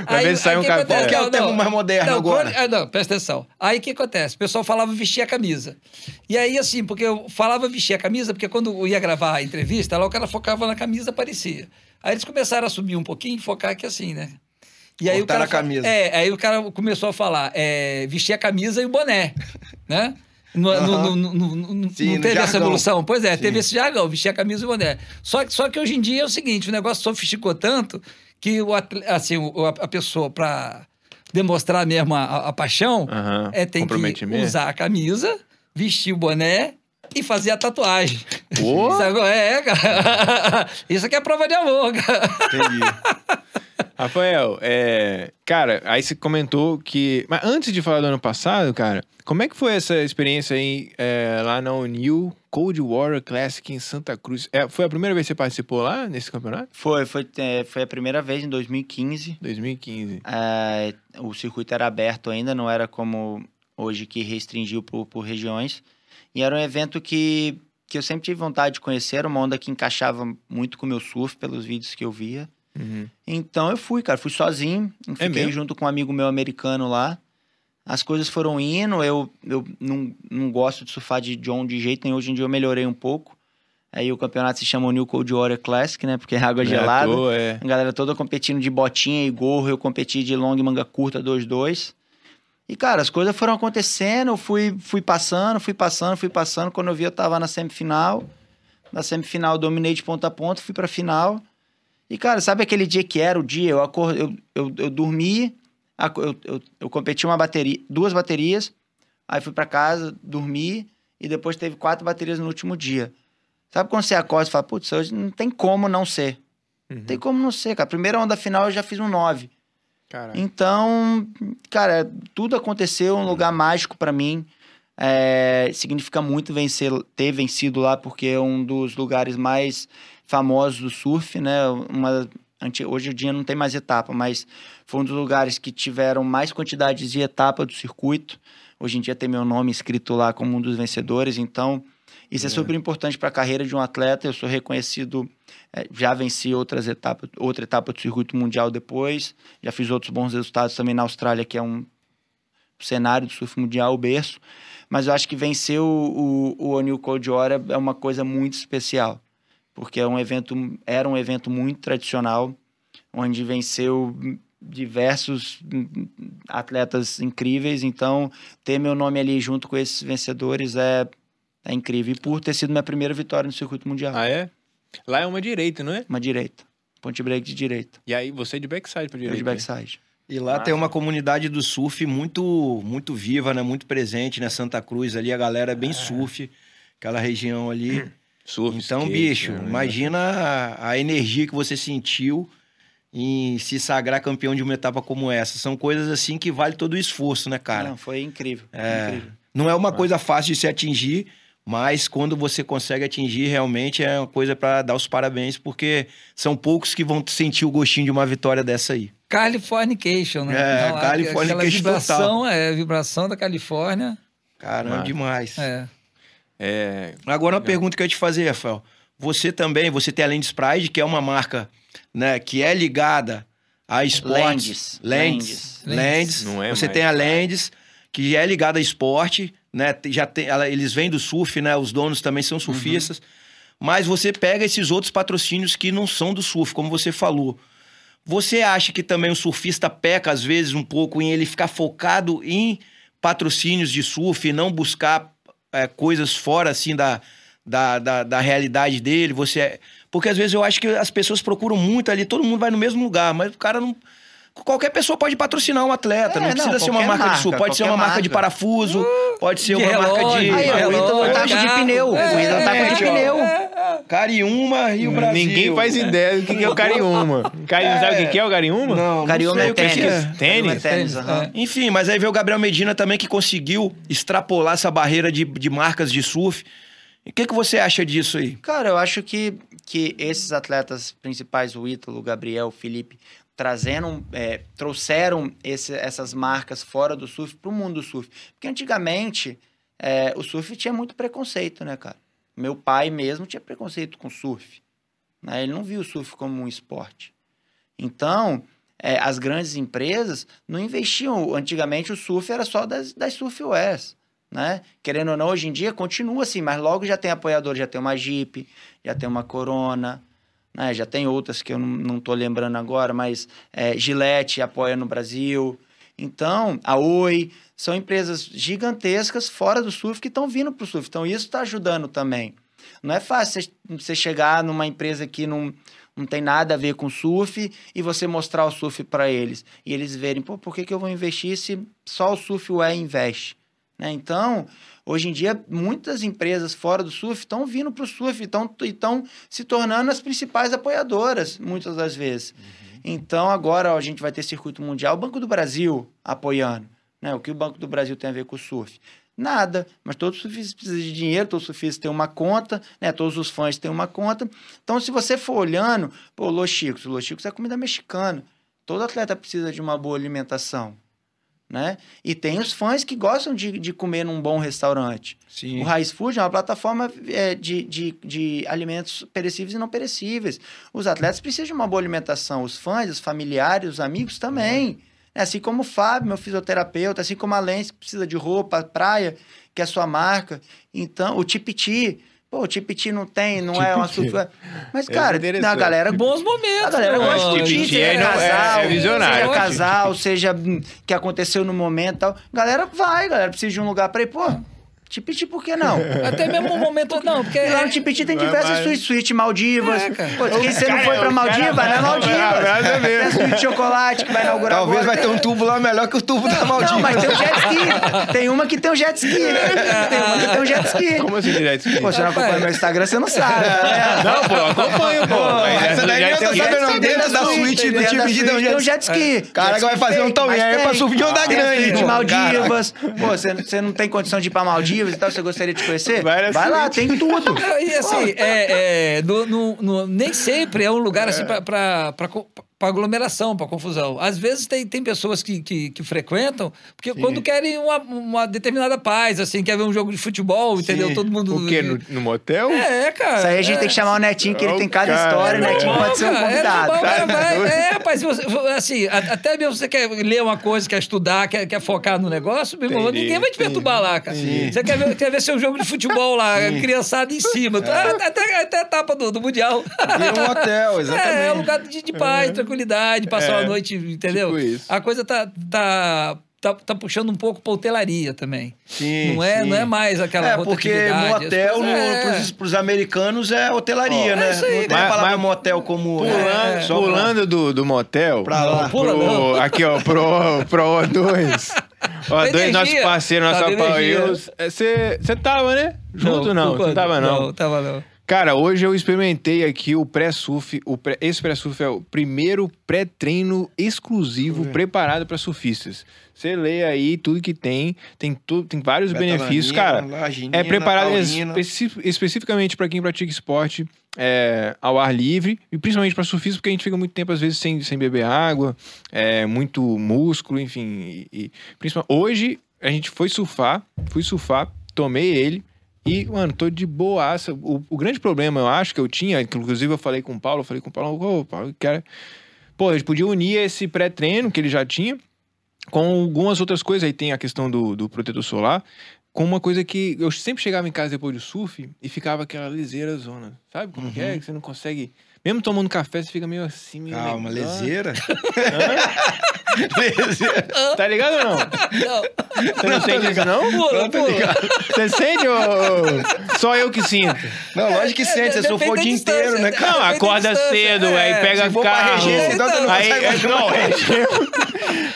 Pra ver se sai um? Qual que é o termo mais moderno Não, agora? crônica- ah, não, presta atenção. Aí o que acontece? O pessoal falava vestir a camisa. E aí, assim, porque eu falava vestir a camisa, porque quando eu ia gravar a entrevista, lá o cara focava na camisa, aparecia. Aí eles começaram a subir um pouquinho e focar aqui assim, né? E aí o cara na camisa. É, aí o cara começou a falar, é, vestir a camisa e o boné, né? No, Aham. no- no- no- Sim, não teve essa evolução? Pois é, Sim. teve esse jargão, vestir a camisa e o boné. Só, só que hoje em dia é o seguinte, o negócio sofisticou tanto que o, assim, a, pessoa, para demonstrar mesmo a, a- paixão, Aham, é, tem que usar a camisa, vestir o boné e fazer a tatuagem. Pô! Isso agora- é, cara. *laughs* Isso aqui é prova de amor, cara. Entendi. Rafael, é, cara, aí você comentou que. Mas antes de falar do ano passado, cara, como é que foi essa experiência aí é, lá na Unil Cold War Classic em Santa Cruz? É, foi a primeira vez que você participou lá nesse campeonato? Foi, foi, é, foi a primeira vez em 2015. 2015. É, o circuito era aberto ainda, não era como hoje que restringiu por, por regiões. E era um evento que, que eu sempre tive vontade de conhecer, uma onda que encaixava muito com o meu surf, pelos vídeos que eu via. Uhum. Então eu fui, cara, fui sozinho, fiquei mesmo? junto com um amigo meu americano lá. As coisas foram indo, eu, eu não, não gosto de surfar de John de jeito nenhum, hoje em dia eu melhorei um pouco. Aí o campeonato se chama New Cold Water Classic, né, porque é água é gelada. toa, é. A galera toda competindo de botinha e gorro, eu competi de long e manga curta 2-2. E, cara, as coisas foram acontecendo, eu fui, fui passando, fui passando, fui passando. Quando eu vi, eu tava na semifinal. Na semifinal, dominei de ponta a ponta, fui pra final. E, cara, sabe aquele dia que era o dia? Eu, acor... eu, eu, eu dormi, eu, eu, eu competi uma bateria, duas baterias, aí fui pra casa, dormi, e depois teve quatro baterias no último dia. Sabe quando você acorda e fala, putz, hoje não tem como não ser. Uhum. Não tem como não ser, cara. Primeira onda final eu já fiz um 9. Caralho. Então, cara, tudo aconteceu, um lugar mágico pra mim. É, significa muito vencer, ter vencido lá, porque é um dos lugares mais famosos do surf, né? Uma, hoje em dia não tem mais etapa, mas foi um dos lugares que tiveram mais quantidades de etapa do circuito. Hoje em dia tem meu nome escrito lá como um dos vencedores, então Isso é, super importante para a carreira de um atleta. Eu sou reconhecido, é, já venci outras etapas, outra etapa do circuito mundial depois. Já fiz outros bons resultados também na Austrália, que é um cenário do surf mundial, o berço. Mas eu acho que vencer o, o, o O'Neill Cold Hora é uma coisa muito especial, porque é um evento, era um evento muito tradicional, onde venceu diversos atletas incríveis. Então, ter meu nome ali junto com esses vencedores é, é incrível. E por ter sido minha primeira vitória no circuito mundial. Ah, é? Lá é uma direita, não é? Uma direita. Ponte break de direita. E aí você é de backside Eu direita. de backside. E lá tem uma comunidade do surf muito muito viva, né? Muito presente, né? Santa Cruz ali, a galera é bem surf, aquela região ali. Surf, Então, skate, bicho, né? imagina a, a energia que você sentiu em se sagrar campeão de uma etapa como essa. São coisas assim que vale todo o esforço, né, cara? Não, foi incrível. É. incrível. Não é uma coisa fácil de se atingir, mas quando você consegue atingir, realmente é uma coisa pra dar os parabéns, porque são poucos que vão sentir o gostinho de uma vitória dessa aí. Californication, né? É, Então, Californication aquela vibração, total. é, vibração da Califórnia. Caramba, Massa. demais. É. É, Agora, uma pergunta que eu ia te fazer, Rafael. Você também, você tem a Lands Pride, que é uma marca né, que é ligada a esportes. Lands. Lands. Não é você mais. tem a Lands, que é ligada a esporte, né? Já tem, ela- eles vêm do surf, né? Os donos também são surfistas. Mas você pega esses outros patrocínios que não são do surf, como você falou. Você acha que também o surfista peca, às vezes, um pouco em ele ficar focado em patrocínios de surf e não buscar é, coisas fora, assim, da, da, da, da realidade dele? Você é- Porque, às vezes, eu acho que as pessoas procuram muito ali, todo mundo vai no mesmo lugar, mas o cara não... Qualquer pessoa pode patrocinar um atleta, É, não não, precisa ser uma qualquer marca, de marca, surf, pode ser uma qualquer marca de marca. parafuso, pode ser de uma marca de... relógio, Aí, É, o Ítalo tá de pneu. O É, Ítalo tá com de gente, ó. pneu. Cariúma e o Brasil. Ninguém faz ideia do que, que é o Cariúma. Cari... Sabe o que, é o Cariúma? Não, Cariúma não sei é o que tênis. é. Tênis? Cariúma é tênis, Tênis, aham. é. Enfim, mas aí veio o Gabriel Medina também que conseguiu extrapolar essa barreira de, de marcas de surf. E o que, que você acha disso aí? Cara, eu acho que, que esses atletas principais, o Ítalo, o Gabriel, o Felipe, trazendo, é, trouxeram esse- essas marcas fora do surf para o mundo do surf. Porque antigamente é, o surf tinha muito preconceito, né, cara? Meu pai mesmo tinha preconceito com surf. né? Ele não via o surf como um esporte. Então, é, as grandes empresas não investiam. Antigamente o surf era só das, das surfwares. Né? Querendo ou não, hoje em dia continua assim, mas logo já tem apoiador, já tem uma Jeep, já tem uma Corona, né? já tem outras que eu não, tô lembrando agora, mas é, Gillette apoia no Brasil. Então, a Oi, são empresas gigantescas fora do surf que estão vindo para o surf. Então, isso está ajudando também. Não é fácil você- chegar numa empresa que não, não tem nada a ver com surf e você mostrar o surf para eles. E eles verem, pô, por que, que eu vou investir se só o Surfware investe? Né? Então, hoje em dia, muitas empresas fora do surf estão vindo para o surf e estão se tornando as principais apoiadoras, muitas das vezes. Então, agora ó, a gente vai ter circuito mundial, o Banco do Brasil apoiando. Né? O que o Banco do Brasil tem a ver com o surf? Nada, mas todos os surfistas precisam de dinheiro, todos os surfistas têm uma conta, né? todos os fãs têm uma conta. Então, se você for olhando, pô, Los Chicos, Los Chicos é comida mexicana. Todo atleta precisa de uma boa alimentação. Né? E tem os fãs que gostam de, de comer num bom restaurante. Sim. O Raiz Food é uma plataforma é, de, de, de alimentos perecíveis e não perecíveis. Os atletas precisam de uma boa alimentação. Os fãs, os familiares, os amigos também. Assim como o Fábio, meu fisioterapeuta, assim como a Lens, que precisa de roupa, praia, que é a sua marca. Então, o Tipiti. Pô, o Tipiti não tem, não é uma super... Mas, É cara, interessante. a galera Bons momentos. a galera pô. gosta de Tipiti Tipiti, é- é- casal, é visionário. seja casal, seja hum, que aconteceu no momento e tal. Galera vai, galera precisa de um lugar pra ir. Pô, Tipiti por que não? *laughs* Até mesmo um momento, não, porque... E lá é- no Tipiti tem diversas mais. suítes, suíte Maldivas. É, cara. Pô, quem você não Cara, foi pra o Maldivas, cara vai na vai- Maldivas. Nada Tem a suíte de chocolate que vai inaugurar Talvez agora. vai ter um tubo lá melhor que o tubo da Maldivas. Não, mas tem o jet ski. *laughs* Tem uma que tem o jet ski. Tem uma que tem o jet ski. Como assim direto? Pô, você não acompanha meu Instagram, você não sabe. vendo? Não, pô, acompanho, pô. Mas essa daí eu tô sabendo, não. Dentro da suíte do suíte tem um um jet- jet ski. Caraca, Jet vai ski fazer um Tom mas Yair pra subir de onda grande, suíte de. Maldivas. Pô, você, você não tem condição de ir pra Maldivas e tal, você gostaria de conhecer? Vai na Vai lá, tem tudo. *laughs* E assim, é, é, no- no- no- nem sempre é um lugar assim pra, pra, para aglomeração, para confusão. Às vezes tem, tem pessoas que, que, que frequentam, porque Sim. quando querem uma, uma determinada paz, assim, quer ver um jogo de futebol, entendeu? Sim. Todo mundo. O quê? No, no motel? É, cara. Isso aí a gente é. tem que chamar o Netinho, que ele tem cada cara, história, o é Netinho pode ser um cara, convidado. É, normal, Tá é, rapaz, você, assim, até mesmo você quer ler uma coisa, quer estudar, quer, quer focar no negócio, meu irmão, ninguém vai te perturbar lá, cara. Sim. Você quer ver, quer ver seu jogo de futebol lá, Sim. criançada em cima, até, até, até a etapa do, do Mundial. Vira um hotel, exatamente. *laughs* É, é um lugar de, de paz, tranquilidade, passar É, uma noite, entendeu? tipo isso. A coisa tá, tá, tá, tá puxando um pouco pra hotelaria também. Sim, não, é, sim. não é mais aquela É, porque motel, coisas- no, é. pros, pros americanos, é hotelaria, Ó, né? é isso aí, não tem cara. a palavra Mas- motel como... Pulando, é, só pra- pulando do, do motel. Pra lá. Pula, pro- não. Aqui, ó, pro, pro O2. O2, Energia. nosso parceiro, nosso apoio. Você tava, né? Junto não, você tava não. Não, tava não. Cara, hoje eu experimentei aqui o pré-surf. O pré, esse pré-surf é o primeiro pré-treino exclusivo preparado para surfistas. Você lê aí tudo que tem, tem, tu, tem vários benefícios, cara. Laginina, É preparado especi- especificamente para quem pratica esporte é, ao ar livre e principalmente para surfistas, porque a gente fica muito tempo às vezes sem, sem beber água, é, muito músculo, enfim. E, e principalmente hoje a gente foi surfar, fui surfar, tomei ele e, mano, tô de boaça. O, o grande problema, eu acho que eu tinha, inclusive eu falei com o Paulo, eu falei com o Paulo, ô, Paulo, eu quero. Pô, a gente podia unir esse pré-treino que ele já tinha com algumas outras coisas. Aí tem a questão do, do protetor solar. Com uma coisa que eu sempre chegava em casa depois do surf e ficava aquela liseira zona. Sabe como que é? Que você não consegue. Mesmo tomando café, você fica meio assim, meio. Calma, negão. leseira. *laughs* leseira. Tá ligado ou não? Não, Você não sente isso, não? pula, pula. Você sente ou só eu que sinto? Não, lógico que sente, você surfou o dia Depende da inteiro, né, cara? Não, acorda cedo, é. aí pega Se for pra carro. regência, então você não aí, *laughs* não,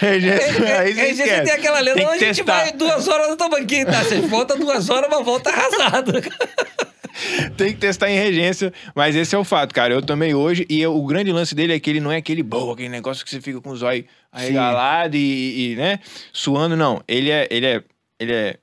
regência, aí você Aí você tem esquece. aquela lenda, a que gente testar. vai duas horas no tamanquinho, tá? Você volta duas horas, mas volta arrasado. *laughs* *laughs* Tem que testar em regência, mas esse é o fato, cara. Eu tomei hoje e eu- o grande lance dele é que ele não é aquele boa, aquele negócio que você fica com os olhos arregalados e, e, né, suando, não. Ele é, ele é, ele é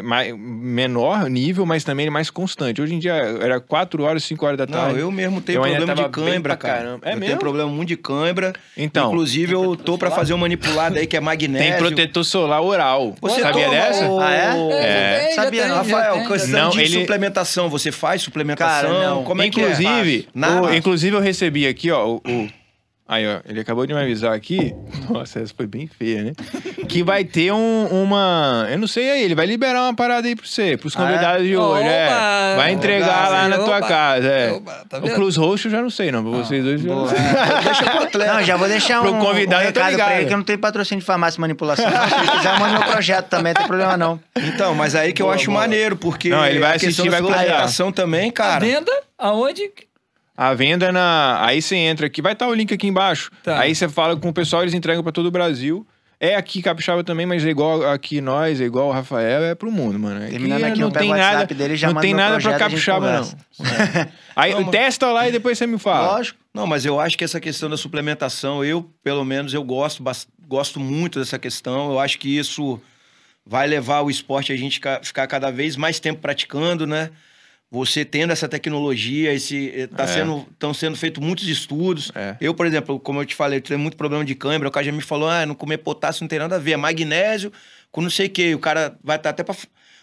é mai- menor nível, mas também é mais constante. Hoje em dia era 4 horas, 5 horas da tarde. Não, eu mesmo tenho Eu problema de cãibra, cara. caramba. É eu mesmo? tenho problema muito de cãibra. Então, Inclusive, eu tô pra fazer uma manipulada aí que é magnésio. tem protetor solar oral. Você Sabia toma dessa? o- Ah, é? É. já Sabia, tem, Rafael, tem, questão. Não, de ele- suplementação, você faz suplementação? Cara, não. Como é que é? inclusive, Nada. o- inclusive eu recebi aqui, ó, o, o- aí, ó, ele acabou de me avisar aqui. *laughs* Nossa, essa foi bem feia, né? Que vai ter um- uma, eu não sei aí, ele vai liberar uma parada aí pra você, pros Ah, é? convidados de hoje, é. Vai entregar Opa, lá na tua casa, é. opa, tá o? Cruz Roxo eu já não sei, não, pra vocês dois eu já não sei. *laughs* Deixa pro atleta. Não, já vou deixar Pro um, convidado, um eu recado pra ligado. ele que eu não tenho patrocínio de farmácia e manipulação. Se quiser, manda meu projeto também, não tem problema não. Então, mas aí que eu Boa, acho boa. maneiro, porque Não, ele vai a assistir, vai gostar. também, A cara. venda, aonde? A venda é na. Aí você entra aqui, vai estar o link aqui embaixo. Tá. Aí você fala com o pessoal, eles entregam pra todo o Brasil. É aqui Capixaba também, mas é igual aqui nós, é igual o Rafael, é pro mundo, mano. Terminando aqui, não tem o nada, WhatsApp dele já não tem nada pra projeto, a gente Capixaba, não. *laughs* Aí Não, testa lá e depois você me fala. Lógico. Não, mas eu acho que essa questão da suplementação, eu, pelo menos, eu gosto, gosto muito dessa questão. Eu acho que isso vai levar o esporte a gente ca- ficar cada vez mais tempo praticando, né? Você tendo essa tecnologia, esse eh, tá É. sendo estão sendo feitos muitos estudos. É. Eu, por exemplo, como eu te falei, eu tenho muito problema de câimbra. O cara já me falou: "Ah, não comer potássio não tem nada a ver, é magnésio com não sei o quê". O cara vai estar até para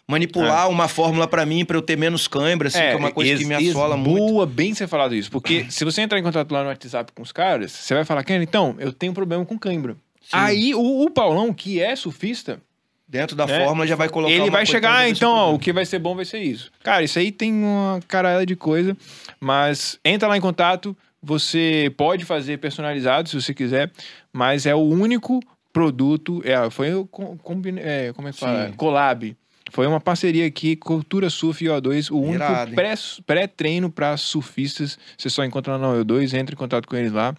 manipular uma fórmula pra mim pra eu ter menos câimbra, assim, que é uma coisa que ex- me assola muito. Boa bem você falado isso. Porque *laughs* se você entrar em contato lá no WhatsApp com os caras, você vai falar, Ken, então, eu tenho um problema com cãibra. Aí o, o Paulão, que é surfista, Dentro da É. fórmula já vai colocar ele vai chegar, ah, então, ó, problema. o que vai ser bom vai ser isso. Cara, isso aí tem uma caralhada de coisa, mas entra lá em contato, você pode fazer personalizado se você quiser, mas é o único produto, é, foi o com- combi- é, como é que fala? Sim. Collab. Foi uma parceria aqui, Cultura Surf e O2, o único hein? pré- pré-treino para surfistas. Você só encontra lá no O2, entra em contato com eles lá,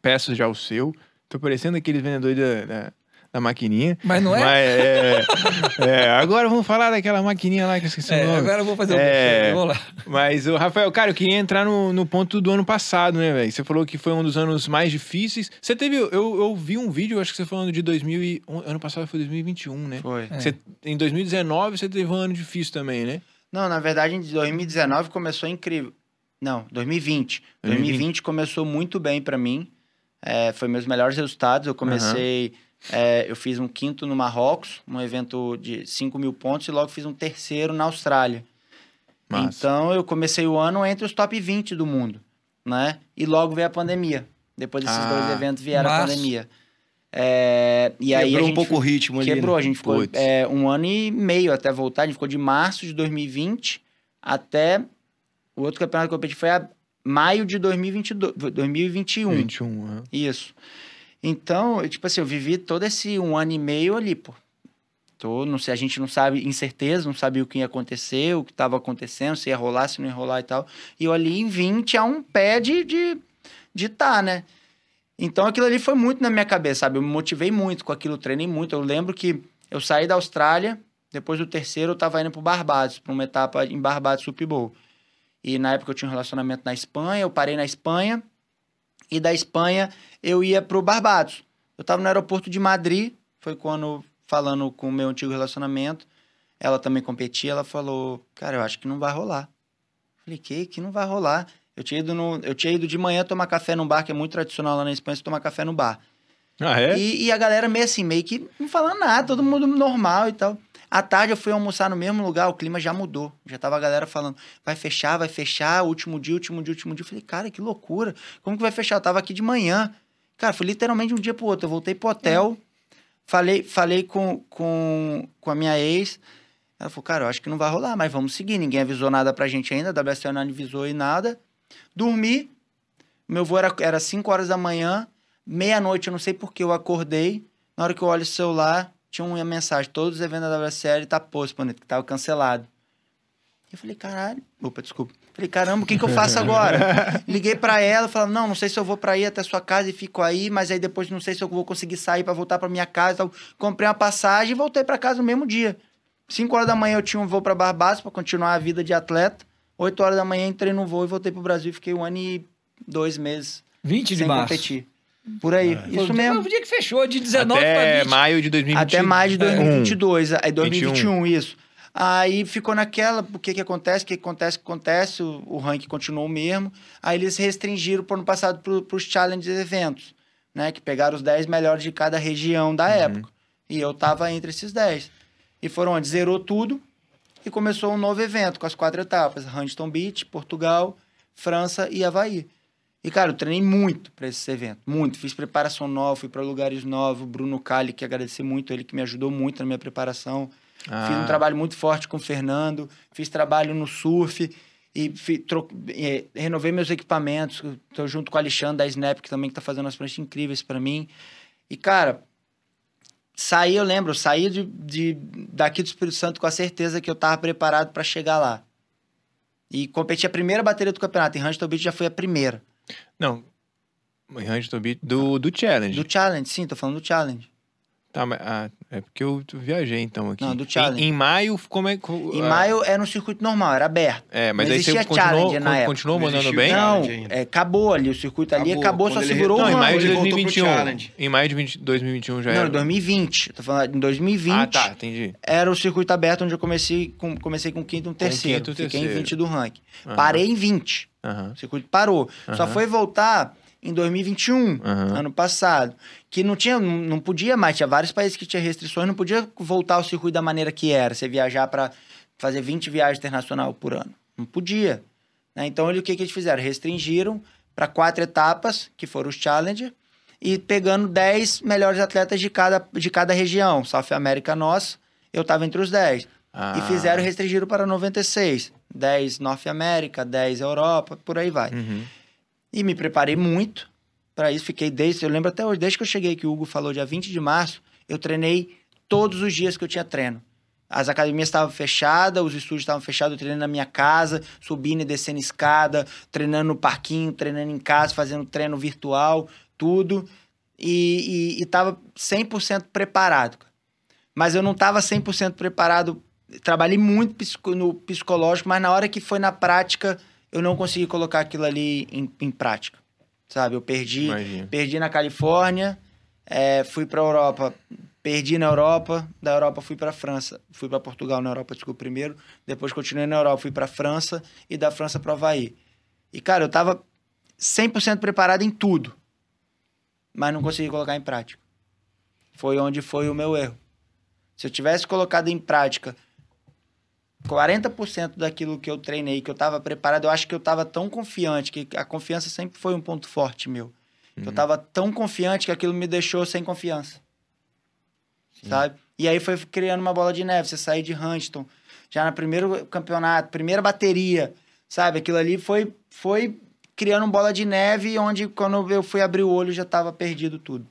peça já o seu. Tô parecendo aqueles vendedores da, da, da maquininha. Mas não é? Mas, *laughs* é, é, agora vamos falar daquela maquininha lá que eu esqueci É, o nome. agora eu vou fazer o É. Vamos lá. Mas, o Rafael, cara, eu queria entrar no, no ponto do ano passado, né, velho? Você falou que foi um dos anos mais difíceis. Você teve. Eu, eu vi um vídeo, acho que você falando de 2000. E, ano passado foi 2021, né? Foi. Você- em 2019 você teve um ano difícil também, né? Não, na verdade, em 2019 começou incrível. Não, 2020. 2020. 2020 começou muito bem pra mim. É, foi meus melhores resultados. Eu comecei. É, eu fiz um quinto no Marrocos, um evento de 5 mil pontos, e logo fiz um terceiro na Austrália. Massa. Então eu comecei o ano entre os top 20 do mundo, né? E logo veio a pandemia. Depois desses Ah, dois eventos vieram a março. pandemia. É, e aí a Quebrou um gente pouco o ritmo ali. Quebrou, né? a gente ficou é, um ano e meio até voltar. A gente ficou de março de 2020 até o outro campeonato que eu competi foi a maio de 2022, 2021. 21, aham. Isso. Então, eu, tipo assim, eu vivi todo esse um ano e meio ali, pô. Tô, não sei, a gente não sabe, incerteza, não sabia o que ia acontecer, o que estava acontecendo, se ia rolar, se não ia rolar e tal. E eu ali em 20 a um pé de de, de tá, né? Então aquilo ali foi muito na minha cabeça, sabe? Eu me motivei muito com aquilo, treinei muito. Eu lembro que eu saí da Austrália, depois do terceiro eu tava indo pro Barbados, pra uma etapa em Barbados Super Bowl. E na época eu tinha um relacionamento na Espanha, eu parei na Espanha, e da Espanha eu ia pro Barbados. Eu tava no aeroporto de Madrid, foi quando, falando com o meu antigo relacionamento, ela também competia, ela falou, cara, eu acho que não vai rolar. Falei, que? Que não vai rolar? Eu tinha, ido no, eu tinha ido de manhã tomar café num bar, que é muito tradicional lá na Espanha, você tomar café no bar. Ah, é? E, e a galera meio assim, meio que não falando nada, todo mundo normal e tal. À tarde eu fui almoçar no mesmo lugar, o clima já mudou. Já tava a galera falando, vai fechar, vai fechar, último dia, último dia, último dia. Eu falei, cara, que loucura. Como que vai fechar? Eu tava aqui de manhã. Cara, foi literalmente um dia pro outro. Eu voltei pro hotel, falei, falei com, com, com a minha ex. Ela falou, cara, eu acho que não vai rolar, mas vamos seguir. Ninguém avisou nada pra gente ainda, a WSL não avisou e nada. Dormi. Meu voo era, era 5 horas da manhã. Meia-noite, eu não sei por que eu acordei. Na hora que eu olho o celular, tinha uma mensagem: todos os eventos da WSL tá postpondo, que tava cancelado. Eu falei, caralho. Opa, desculpa. Falei, caramba, o que, que eu faço agora? *laughs* Liguei pra ela, falando, não, não sei se eu vou pra ir até sua casa e fico aí, mas aí depois não sei se eu vou conseguir sair pra voltar pra minha casa. Então, comprei uma passagem e voltei pra casa no mesmo dia. 5 horas da manhã eu tinha um voo pra Barbados pra continuar a vida de atleta. 8 horas da manhã entrei no voo e voltei pro Brasil. Fiquei um ano e dois meses 20 de sem março. competir. Por aí. Foi o Isso mesmo. O dia que fechou, de 19 Até para 20. maio de 2021. Até mais de 2022, aí 21. 2021, isso. Aí ficou naquela, o que que acontece, o que que acontece, o que acontece, o, o ranking continuou o mesmo. Aí eles restringiram pro ano passado para os challenge eventos, né? Que pegaram os 10 melhores de cada região da época. E eu tava entre esses 10. E foram onde? Zerou tudo e começou um novo evento com as quatro etapas. Huntington Beach, Portugal, França e Havaí. E, cara, eu treinei muito para esse evento, muito. Fiz preparação nova, fui para lugares novos. Bruno Cali, que agradecer muito, ele que me ajudou muito na minha preparação. Ah, Fiz um trabalho muito forte com o Fernando, fiz trabalho no surf e fi- tro- eh, renovei meus equipamentos. Estou junto com o Alexandre da Snap, que também está fazendo umas pranchas incríveis para mim. E, cara, saí, eu lembro, eu saí de, de- daqui do Espírito Santo com a certeza que eu estava preparado para chegar lá. E competi a primeira bateria do campeonato. Em Huntington Beach já foi a primeira. Não. Em Huntington Beach, do, do Challenge. Do Challenge, sim, tô falando do Challenge. Tá, mas, ah, é porque eu viajei então aqui. Não, do Em- Challenge. Em, maio, como é que. Em ah, maio era um circuito normal, era aberto. É, mas não aí você existia continuou, Challenge na época. continuou Não mandando bem? Não, é, acabou ali, o circuito ali Acabou. acabou, Quando só segurou Não, um em maio de ele voltou pro 2021. Challenge. Em maio de 20 2021 já Não, era. em 2020. Eu Tô falando, em 2020 Ah, tá, entendi. era o circuito aberto onde eu comecei com, comecei com quinto e um terceiro. quinto e Fiquei terceiro. em 20 do ranking. Aham. Parei em 20. Aham. O circuito parou. Só Aham. foi voltar em 2021, Aham. ano passado. Que não tinha, não, não podia mais, tinha vários países que tinha restrições, não podia voltar ao circuito da maneira que era. Você viajar para fazer 20 viagens internacional por ano. Não podia. né? Então, ele, o que, que eles fizeram? Restringiram para quatro etapas, que foram os Challenger, e pegando 10 melhores atletas de cada, de cada região. South América nossa, eu estava entre os 10. Ah. E fizeram, restringiram para 96. 10 Norte América, 10 Europa, por aí vai. Uhum. E me preparei muito para isso. Fiquei desde, eu lembro até hoje, desde que eu cheguei que o Hugo falou, dia 20 de março, eu treinei todos os dias que eu tinha treino. As academias estavam fechadas, os estúdios estavam fechados, eu treinando na minha casa, subindo e descendo escada, treinando no parquinho, treinando em casa, fazendo treino virtual, tudo. E, e, e tava 100% preparado. Mas eu não tava 100% preparado. Trabalhei muito psico- no psicológico, mas na hora que foi na prática, eu não consegui colocar aquilo ali em, em prática. Sabe? Eu perdi, Imagino. perdi na Califórnia, é, fui pra Europa, perdi na Europa, da Europa fui pra França, fui pra Portugal na Europa, desculpa, primeiro, depois continuei na Europa, fui pra França e da França pro Havaí. E, cara, eu tava 100% preparado em tudo, mas não consegui colocar em prática. Foi onde foi o meu erro. Se eu tivesse colocado em prática 40% daquilo que eu treinei, que eu estava preparado, eu acho que eu estava tão confiante, que a confiança sempre foi um ponto forte meu. Eu estava tão confiante que aquilo me deixou sem confiança. Sabe? E aí foi criando uma bola de neve. Você sair de Huntington, já no primeiro campeonato, primeira bateria, sabe? Aquilo ali foi, foi criando uma bola de neve, onde quando eu fui abrir o olho já estava perdido tudo.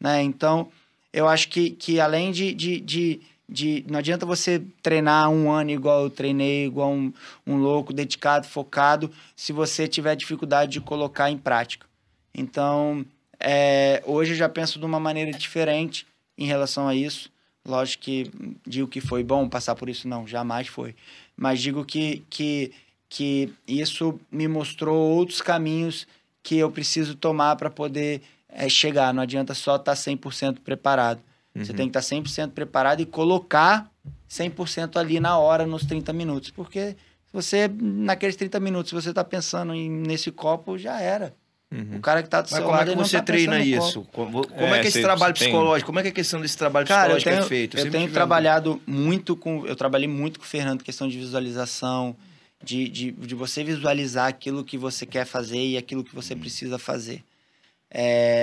Né? Então, eu acho que, que além de, de, de, de. Não adianta você treinar um ano igual eu treinei, igual um, um louco, dedicado, focado, se você tiver dificuldade de colocar em prática. Então, é, hoje eu já penso de uma maneira diferente em relação a isso. Lógico que digo que foi bom passar por isso, não, jamais foi. Mas digo que, que, que isso me mostrou outros caminhos que eu preciso tomar para poder é, chegar. Não adianta só estar tá 100% preparado. Uhum. Você tem que estar tá 100% preparado e colocar 100% ali na hora, nos 30 minutos. Porque você, naqueles 30 minutos, se você está pensando em, nesse copo, já era. Uhum. O cara que tá do Mas seu como lado, é que você não tá treina isso? Como, como é, É, que esse trabalho tem- psicológico, como é que a questão desse trabalho Cara, eu psicológico tenho, é feito? eu sempre tenho trabalhado muito com. Eu trabalhei muito com o Fernando, questão de visualização, de, de, de você visualizar aquilo que você quer fazer e aquilo que você precisa fazer.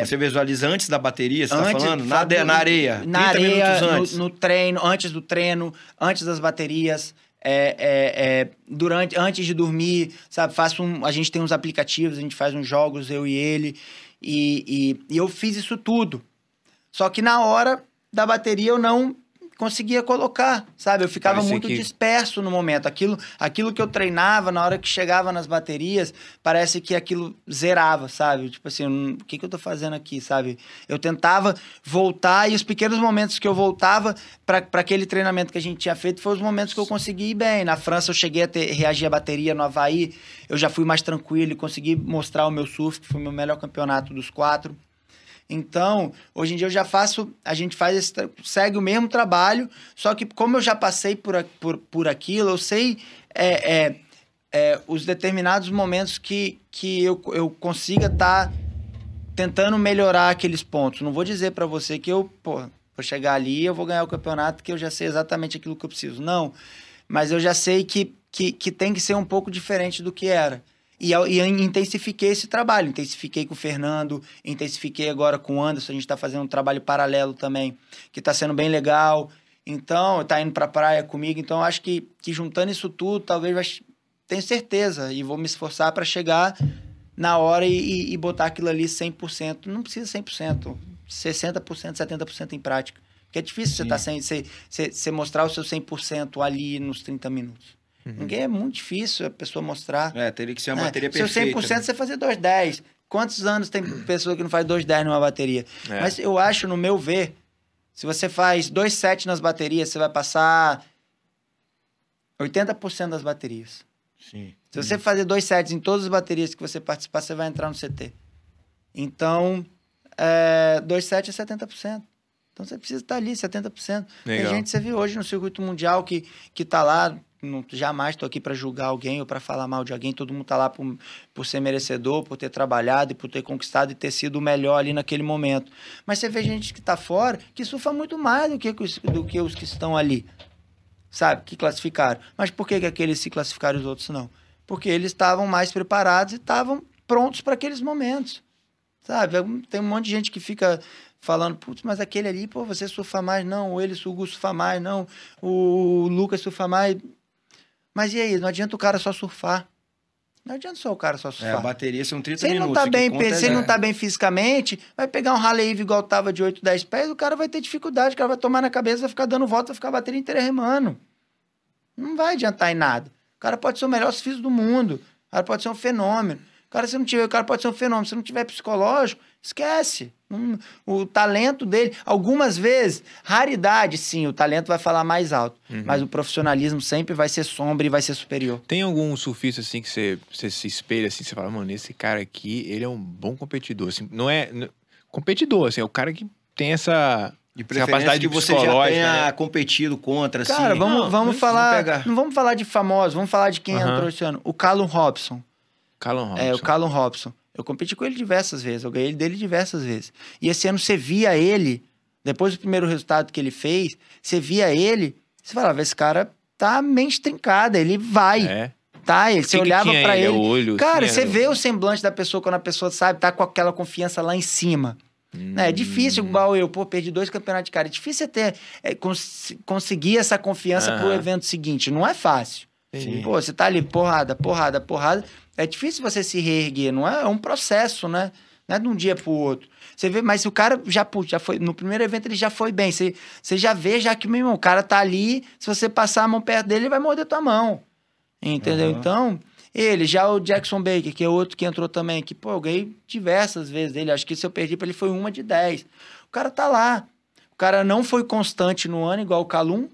Você visualiza antes da bateria, você tá Antes- falando? Na, na areia. Na 30 areia, no-. No, treino, antes do treino, antes das baterias. é, é, é, durante, antes de dormir, sabe? Faço um, a gente tem uns aplicativos, a gente faz uns jogos, eu e ele. E, e, e eu fiz isso tudo. Só que na hora da bateria eu não conseguia colocar, sabe? Eu ficava Parecia muito que- disperso no momento. Aquilo, aquilo que eu treinava, na hora que chegava nas baterias, parece que aquilo zerava, sabe? Tipo assim, hum, o que, que eu tô fazendo aqui, sabe? Eu tentava voltar e os pequenos momentos que eu voltava para aquele treinamento que a gente tinha feito foram os momentos que eu consegui ir bem. Na França eu cheguei a ter, reagir à bateria, no Havaí eu já fui mais tranquilo e consegui mostrar o meu surf, que foi o meu melhor campeonato dos quatro. Então, hoje em dia eu já faço, a gente faz esse, segue o mesmo trabalho, só que como eu já passei por, por, por aquilo, eu sei é, é, é, os determinados momentos que, que eu, eu consiga estar tentando melhorar aqueles pontos. Não vou dizer para você que eu, pô, vou chegar ali eu vou ganhar o campeonato que eu já sei exatamente aquilo que eu preciso. Não, mas eu já sei que, que, que tem que ser um pouco diferente do que era. E, eu- e intensifiquei esse trabalho. Intensifiquei com o Fernando, intensifiquei agora com o Anderson. A gente está fazendo um trabalho paralelo também, que está sendo bem legal. Então, tá indo pra praia comigo. Então, acho que, que juntando isso tudo, talvez vai... tenho certeza. E vou me esforçar para chegar na hora e, e, e botar aquilo ali 100%. Não precisa 100%, 60%, 70% em prática. Porque é difícil você, tá sem, você, você, você mostrar o seu 100% ali nos 30 minutos. Ninguém é muito difícil a pessoa mostrar. É, teria que ser uma É, bateria perfeita. 100% você fazer 210. Quantos anos tem pessoa que não faz 210 numa bateria? É. Mas eu acho, no meu ver, se você faz 2,7 nas baterias, você vai passar 80% das baterias. Sim. Se você fazer dois sets em todas as baterias que você participar, você vai entrar no CT. Então, é, dois sets é 70%. Então você precisa estar ali, 70%. Tem Legal. gente, você viu hoje no circuito mundial que, que tá lá. Não, jamais estou aqui para julgar alguém ou para falar mal de alguém. Todo mundo tá lá por, por ser merecedor, por ter trabalhado e por ter conquistado e ter sido o melhor ali naquele momento. Mas você vê gente que tá fora que surfa muito mais do que, do que os que estão ali sabe, que classificaram. Mas por que, que aqueles se classificaram e os outros não? Porque eles estavam mais preparados e estavam prontos para aqueles momentos. Sabe? Tem um monte de gente que fica falando, putz, mas aquele ali, pô, você surfa mais, não, ou ele, o Hugo surfa mais, não, o Lucas surfa mais. Mas e aí? Não adianta o cara só surfar. Não adianta só o cara só É, a surfar. bateria são 30 Se minutos. não tá bem, conta é- se ele não tá bem fisicamente, vai pegar um rally igual tava de 8, 10 pés, o cara vai ter dificuldade, o cara vai tomar na cabeça, vai ficar dando volta, vai ficar batendo inteira remando. Não vai adiantar em nada. O cara pode ser o melhor surfista do mundo. O cara pode ser um fenômeno. O cara, se não tiver, o cara pode ser um fenômeno. Se não tiver psicológico, esquece. Não- o talento dele, algumas vezes, raridade, sim, o talento vai falar mais alto. Mas o profissionalismo sempre vai ser sombra e vai ser superior. Tem algum surfista assim que você, você se espelha assim, você fala, mano, esse cara aqui, ele é um bom competidor. Assim, não é. n- Competidor, assim, é o cara que tem essa. De capacidade que você já tenha né? competido contra, assim. Cara, vamos, não, vamos não falar. Não vamos falar de famosos, vamos falar de quem Aham. entrou esse ano. O Callum Robson. Callum Robinson. É, o Callum Robson. Eu competi com ele diversas vezes, eu ganhei dele diversas vezes. E esse ano você via ele, depois do primeiro resultado que ele fez, você via ele, você falava, esse cara tá mente trincada, ele vai, É. tá? Ele, você que olhava pra ele? ele. O olho, Cara, assim, você era- vê o semblante da pessoa quando a pessoa sabe, tá com aquela confiança lá em cima. né? É difícil, igual eu, pô, perdi dois campeonatos de cara. É difícil ter, é, cons- conseguir essa confiança pro Aham. evento seguinte. Não é fácil. Entendi. Pô, você tá ali, porrada, porrada, porrada. É difícil você se reerguer, não é? É um processo, né? Não é de um dia pro outro. Você vê, mas o cara já, putz, já foi. No primeiro evento ele já foi bem. Você, você já vê, já que, meu irmão, o cara tá ali. Se você passar a mão perto dele, ele vai morder tua mão. Entendeu? Aham. Então, ele, já o Jackson Baker, que é outro que entrou também, que, pô, eu ganhei diversas vezes dele. Acho que se eu perdi pra ele foi uma de dez. O cara tá lá. O cara não foi constante no ano, igual o Calum,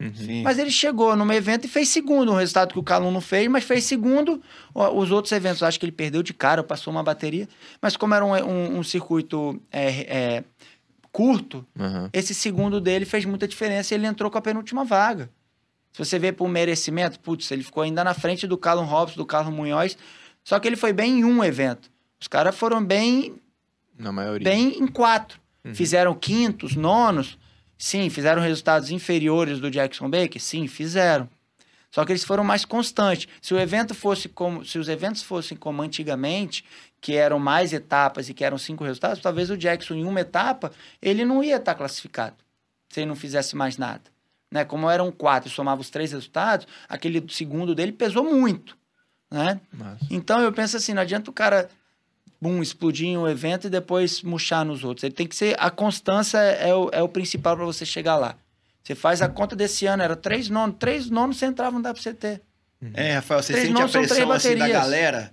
Uhum. Mas ele chegou num evento e fez segundo, um resultado que o Calum não fez, mas fez segundo. Os outros eventos, acho que ele perdeu de cara, passou uma bateria. Mas como era um, um- um circuito é, é, curto, Aham. esse segundo dele fez muita diferença e ele entrou com a penúltima vaga. Se você vê por merecimento, putz, ele ficou ainda na frente do Callum Robson, do Carlos Munhoz, só que ele foi bem em um evento. Os caras foram bem Na maioria. bem em quatro. Uhum. Fizeram quintos, nonos. Sim, fizeram resultados inferiores do Jackson Baker? Sim, fizeram. Só que eles foram mais constantes. Se o evento fosse como, se os eventos fossem como antigamente, que eram mais etapas e que eram cinco resultados, talvez o Jackson em uma etapa ele não ia estar classificado se ele não fizesse mais nada. Né? Como eram quatro, e somava os três resultados, aquele segundo dele pesou muito, né? Massa. Então eu penso assim, não adianta o cara bum, explodir em um evento e depois murchar nos outros. Ele tem que ser. A constância é o, é o principal para você chegar lá. Você faz a conta desse ano, era três nonos. Três nonos você entrava, não dá pra você ter. É, Rafael, você Três sente a pressão assim da galera?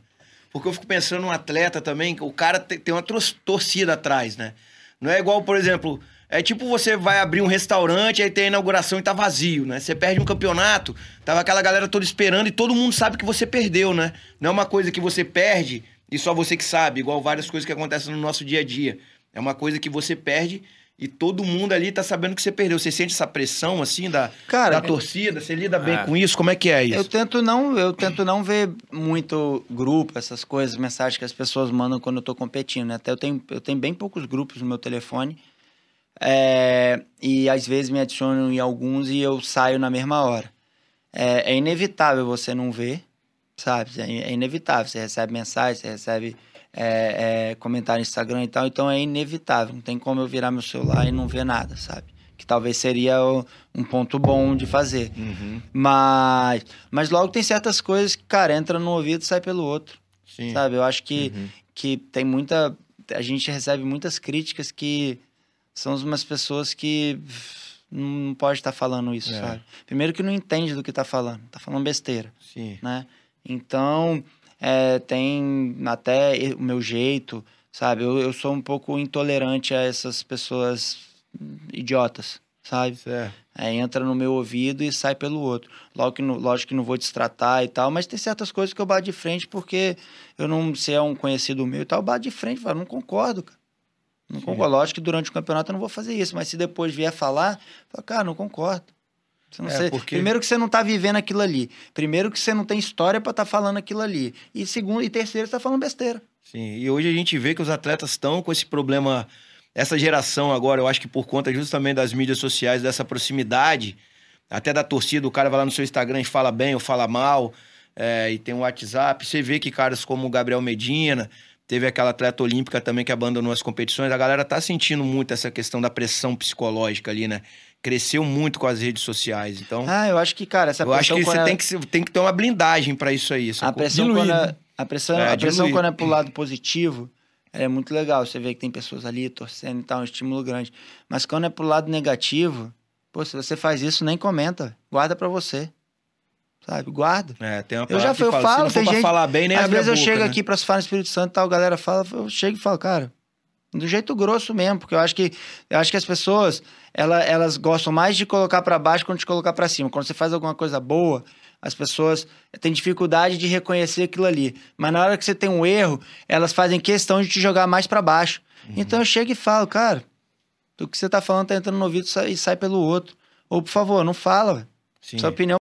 Porque eu fico pensando num atleta também, que o cara te- tem uma torcida atrás, né? Não é igual, por exemplo, é tipo você vai abrir um restaurante, aí tem a inauguração e tá vazio, né? Você perde um campeonato, tava aquela galera toda esperando e todo mundo sabe que você perdeu, né? Não é uma coisa que você perde e só você que sabe, igual várias coisas que acontecem no nosso dia a dia. É uma coisa que você perde e todo mundo ali tá sabendo que você perdeu. Você sente essa pressão, assim, da, Cara, da torcida? Você lida bem Ah. com isso? Como é que é eu isso? tento não, eu tento não ver muito grupo, essas coisas, mensagens que as pessoas mandam quando eu tô competindo. né? Até eu tenho, eu tenho bem poucos grupos no meu telefone. É, e às vezes me adicionam em alguns e eu saio na mesma hora. É, é inevitável você não ver, sabe? É, é inevitável. Você recebe mensagem, você recebe é, é, comentário no Instagram e tal, então é inevitável. Não tem como eu virar meu celular e não ver nada, sabe? Que talvez seria um ponto bom de fazer. Uhum. Mas, mas logo tem certas coisas que, cara, entra no ouvido e sai pelo outro, Sim. sabe? Eu acho que, Uhum. que tem muita... A gente recebe muitas críticas que são umas pessoas que não pode estar falando isso, É. sabe? Primeiro que não entende do que tá falando, tá falando besteira, Sim. né? Então, é, tem até o meu jeito, sabe? Eu, eu sou um pouco intolerante a essas pessoas idiotas, sabe? Certo. É, entra no meu ouvido e sai pelo outro. Logo que não- lógico que não vou destratar e tal, mas tem certas coisas que eu bato de frente porque eu não, se é um conhecido meu e tal, eu bato de frente, falo, não concordo, cara. Não Sim. concordo. Lógico que durante o campeonato eu não vou fazer isso, mas se depois vier falar, eu falo, cara, não concordo. Você não É, sei- porque- Primeiro que você não tá vivendo aquilo ali. Primeiro que você não tem história pra estar falando aquilo ali. E segundo e terceiro, você tá falando besteira. Sim, e hoje a gente vê que os atletas estão com esse problema, essa geração agora, eu acho que por conta justamente das mídias sociais, dessa proximidade, até da torcida, o cara vai lá no seu Instagram e fala bem ou fala mal, é, e tem um WhatsApp, você vê que caras como o Gabriel Medina, teve aquela atleta olímpica também que abandonou as competições, a galera tá sentindo muito essa questão da pressão psicológica ali, né? Cresceu muito com as redes sociais, então... Ah, eu acho que, cara, essa eu acho pressão que quando você é- tem que, se- tem que ter uma blindagem pra isso aí. A pressão, Diluído. quando é, a pressão, É, a pressão diluído. quando é pro lado positivo, ela é muito legal. Você vê que tem pessoas ali torcendo e tal, um estímulo grande. Mas quando é pro lado negativo, pô, se você faz isso, nem comenta. Guarda pra você. Sabe? Guarda. É, tem uma Eu já eu fala, falo, se não for tem pra gente- falar bem, nem Às abre a vezes eu boca, chego né? aqui pra falar no Espírito Santo e tal, a galera fala, eu chego e falo, cara, do jeito grosso mesmo, porque eu acho que eu acho que as pessoas, ela, elas gostam mais de colocar pra baixo quando de colocar pra cima. Quando você faz alguma coisa boa, as pessoas têm dificuldade de reconhecer aquilo ali. Mas na hora que você tem um erro, elas fazem questão de te jogar mais pra baixo. Uhum. Então eu chego e falo, cara, o que você tá falando tá entrando no ouvido e sai- pelo outro. Ou, por favor, não fala. Sim. Sua opinião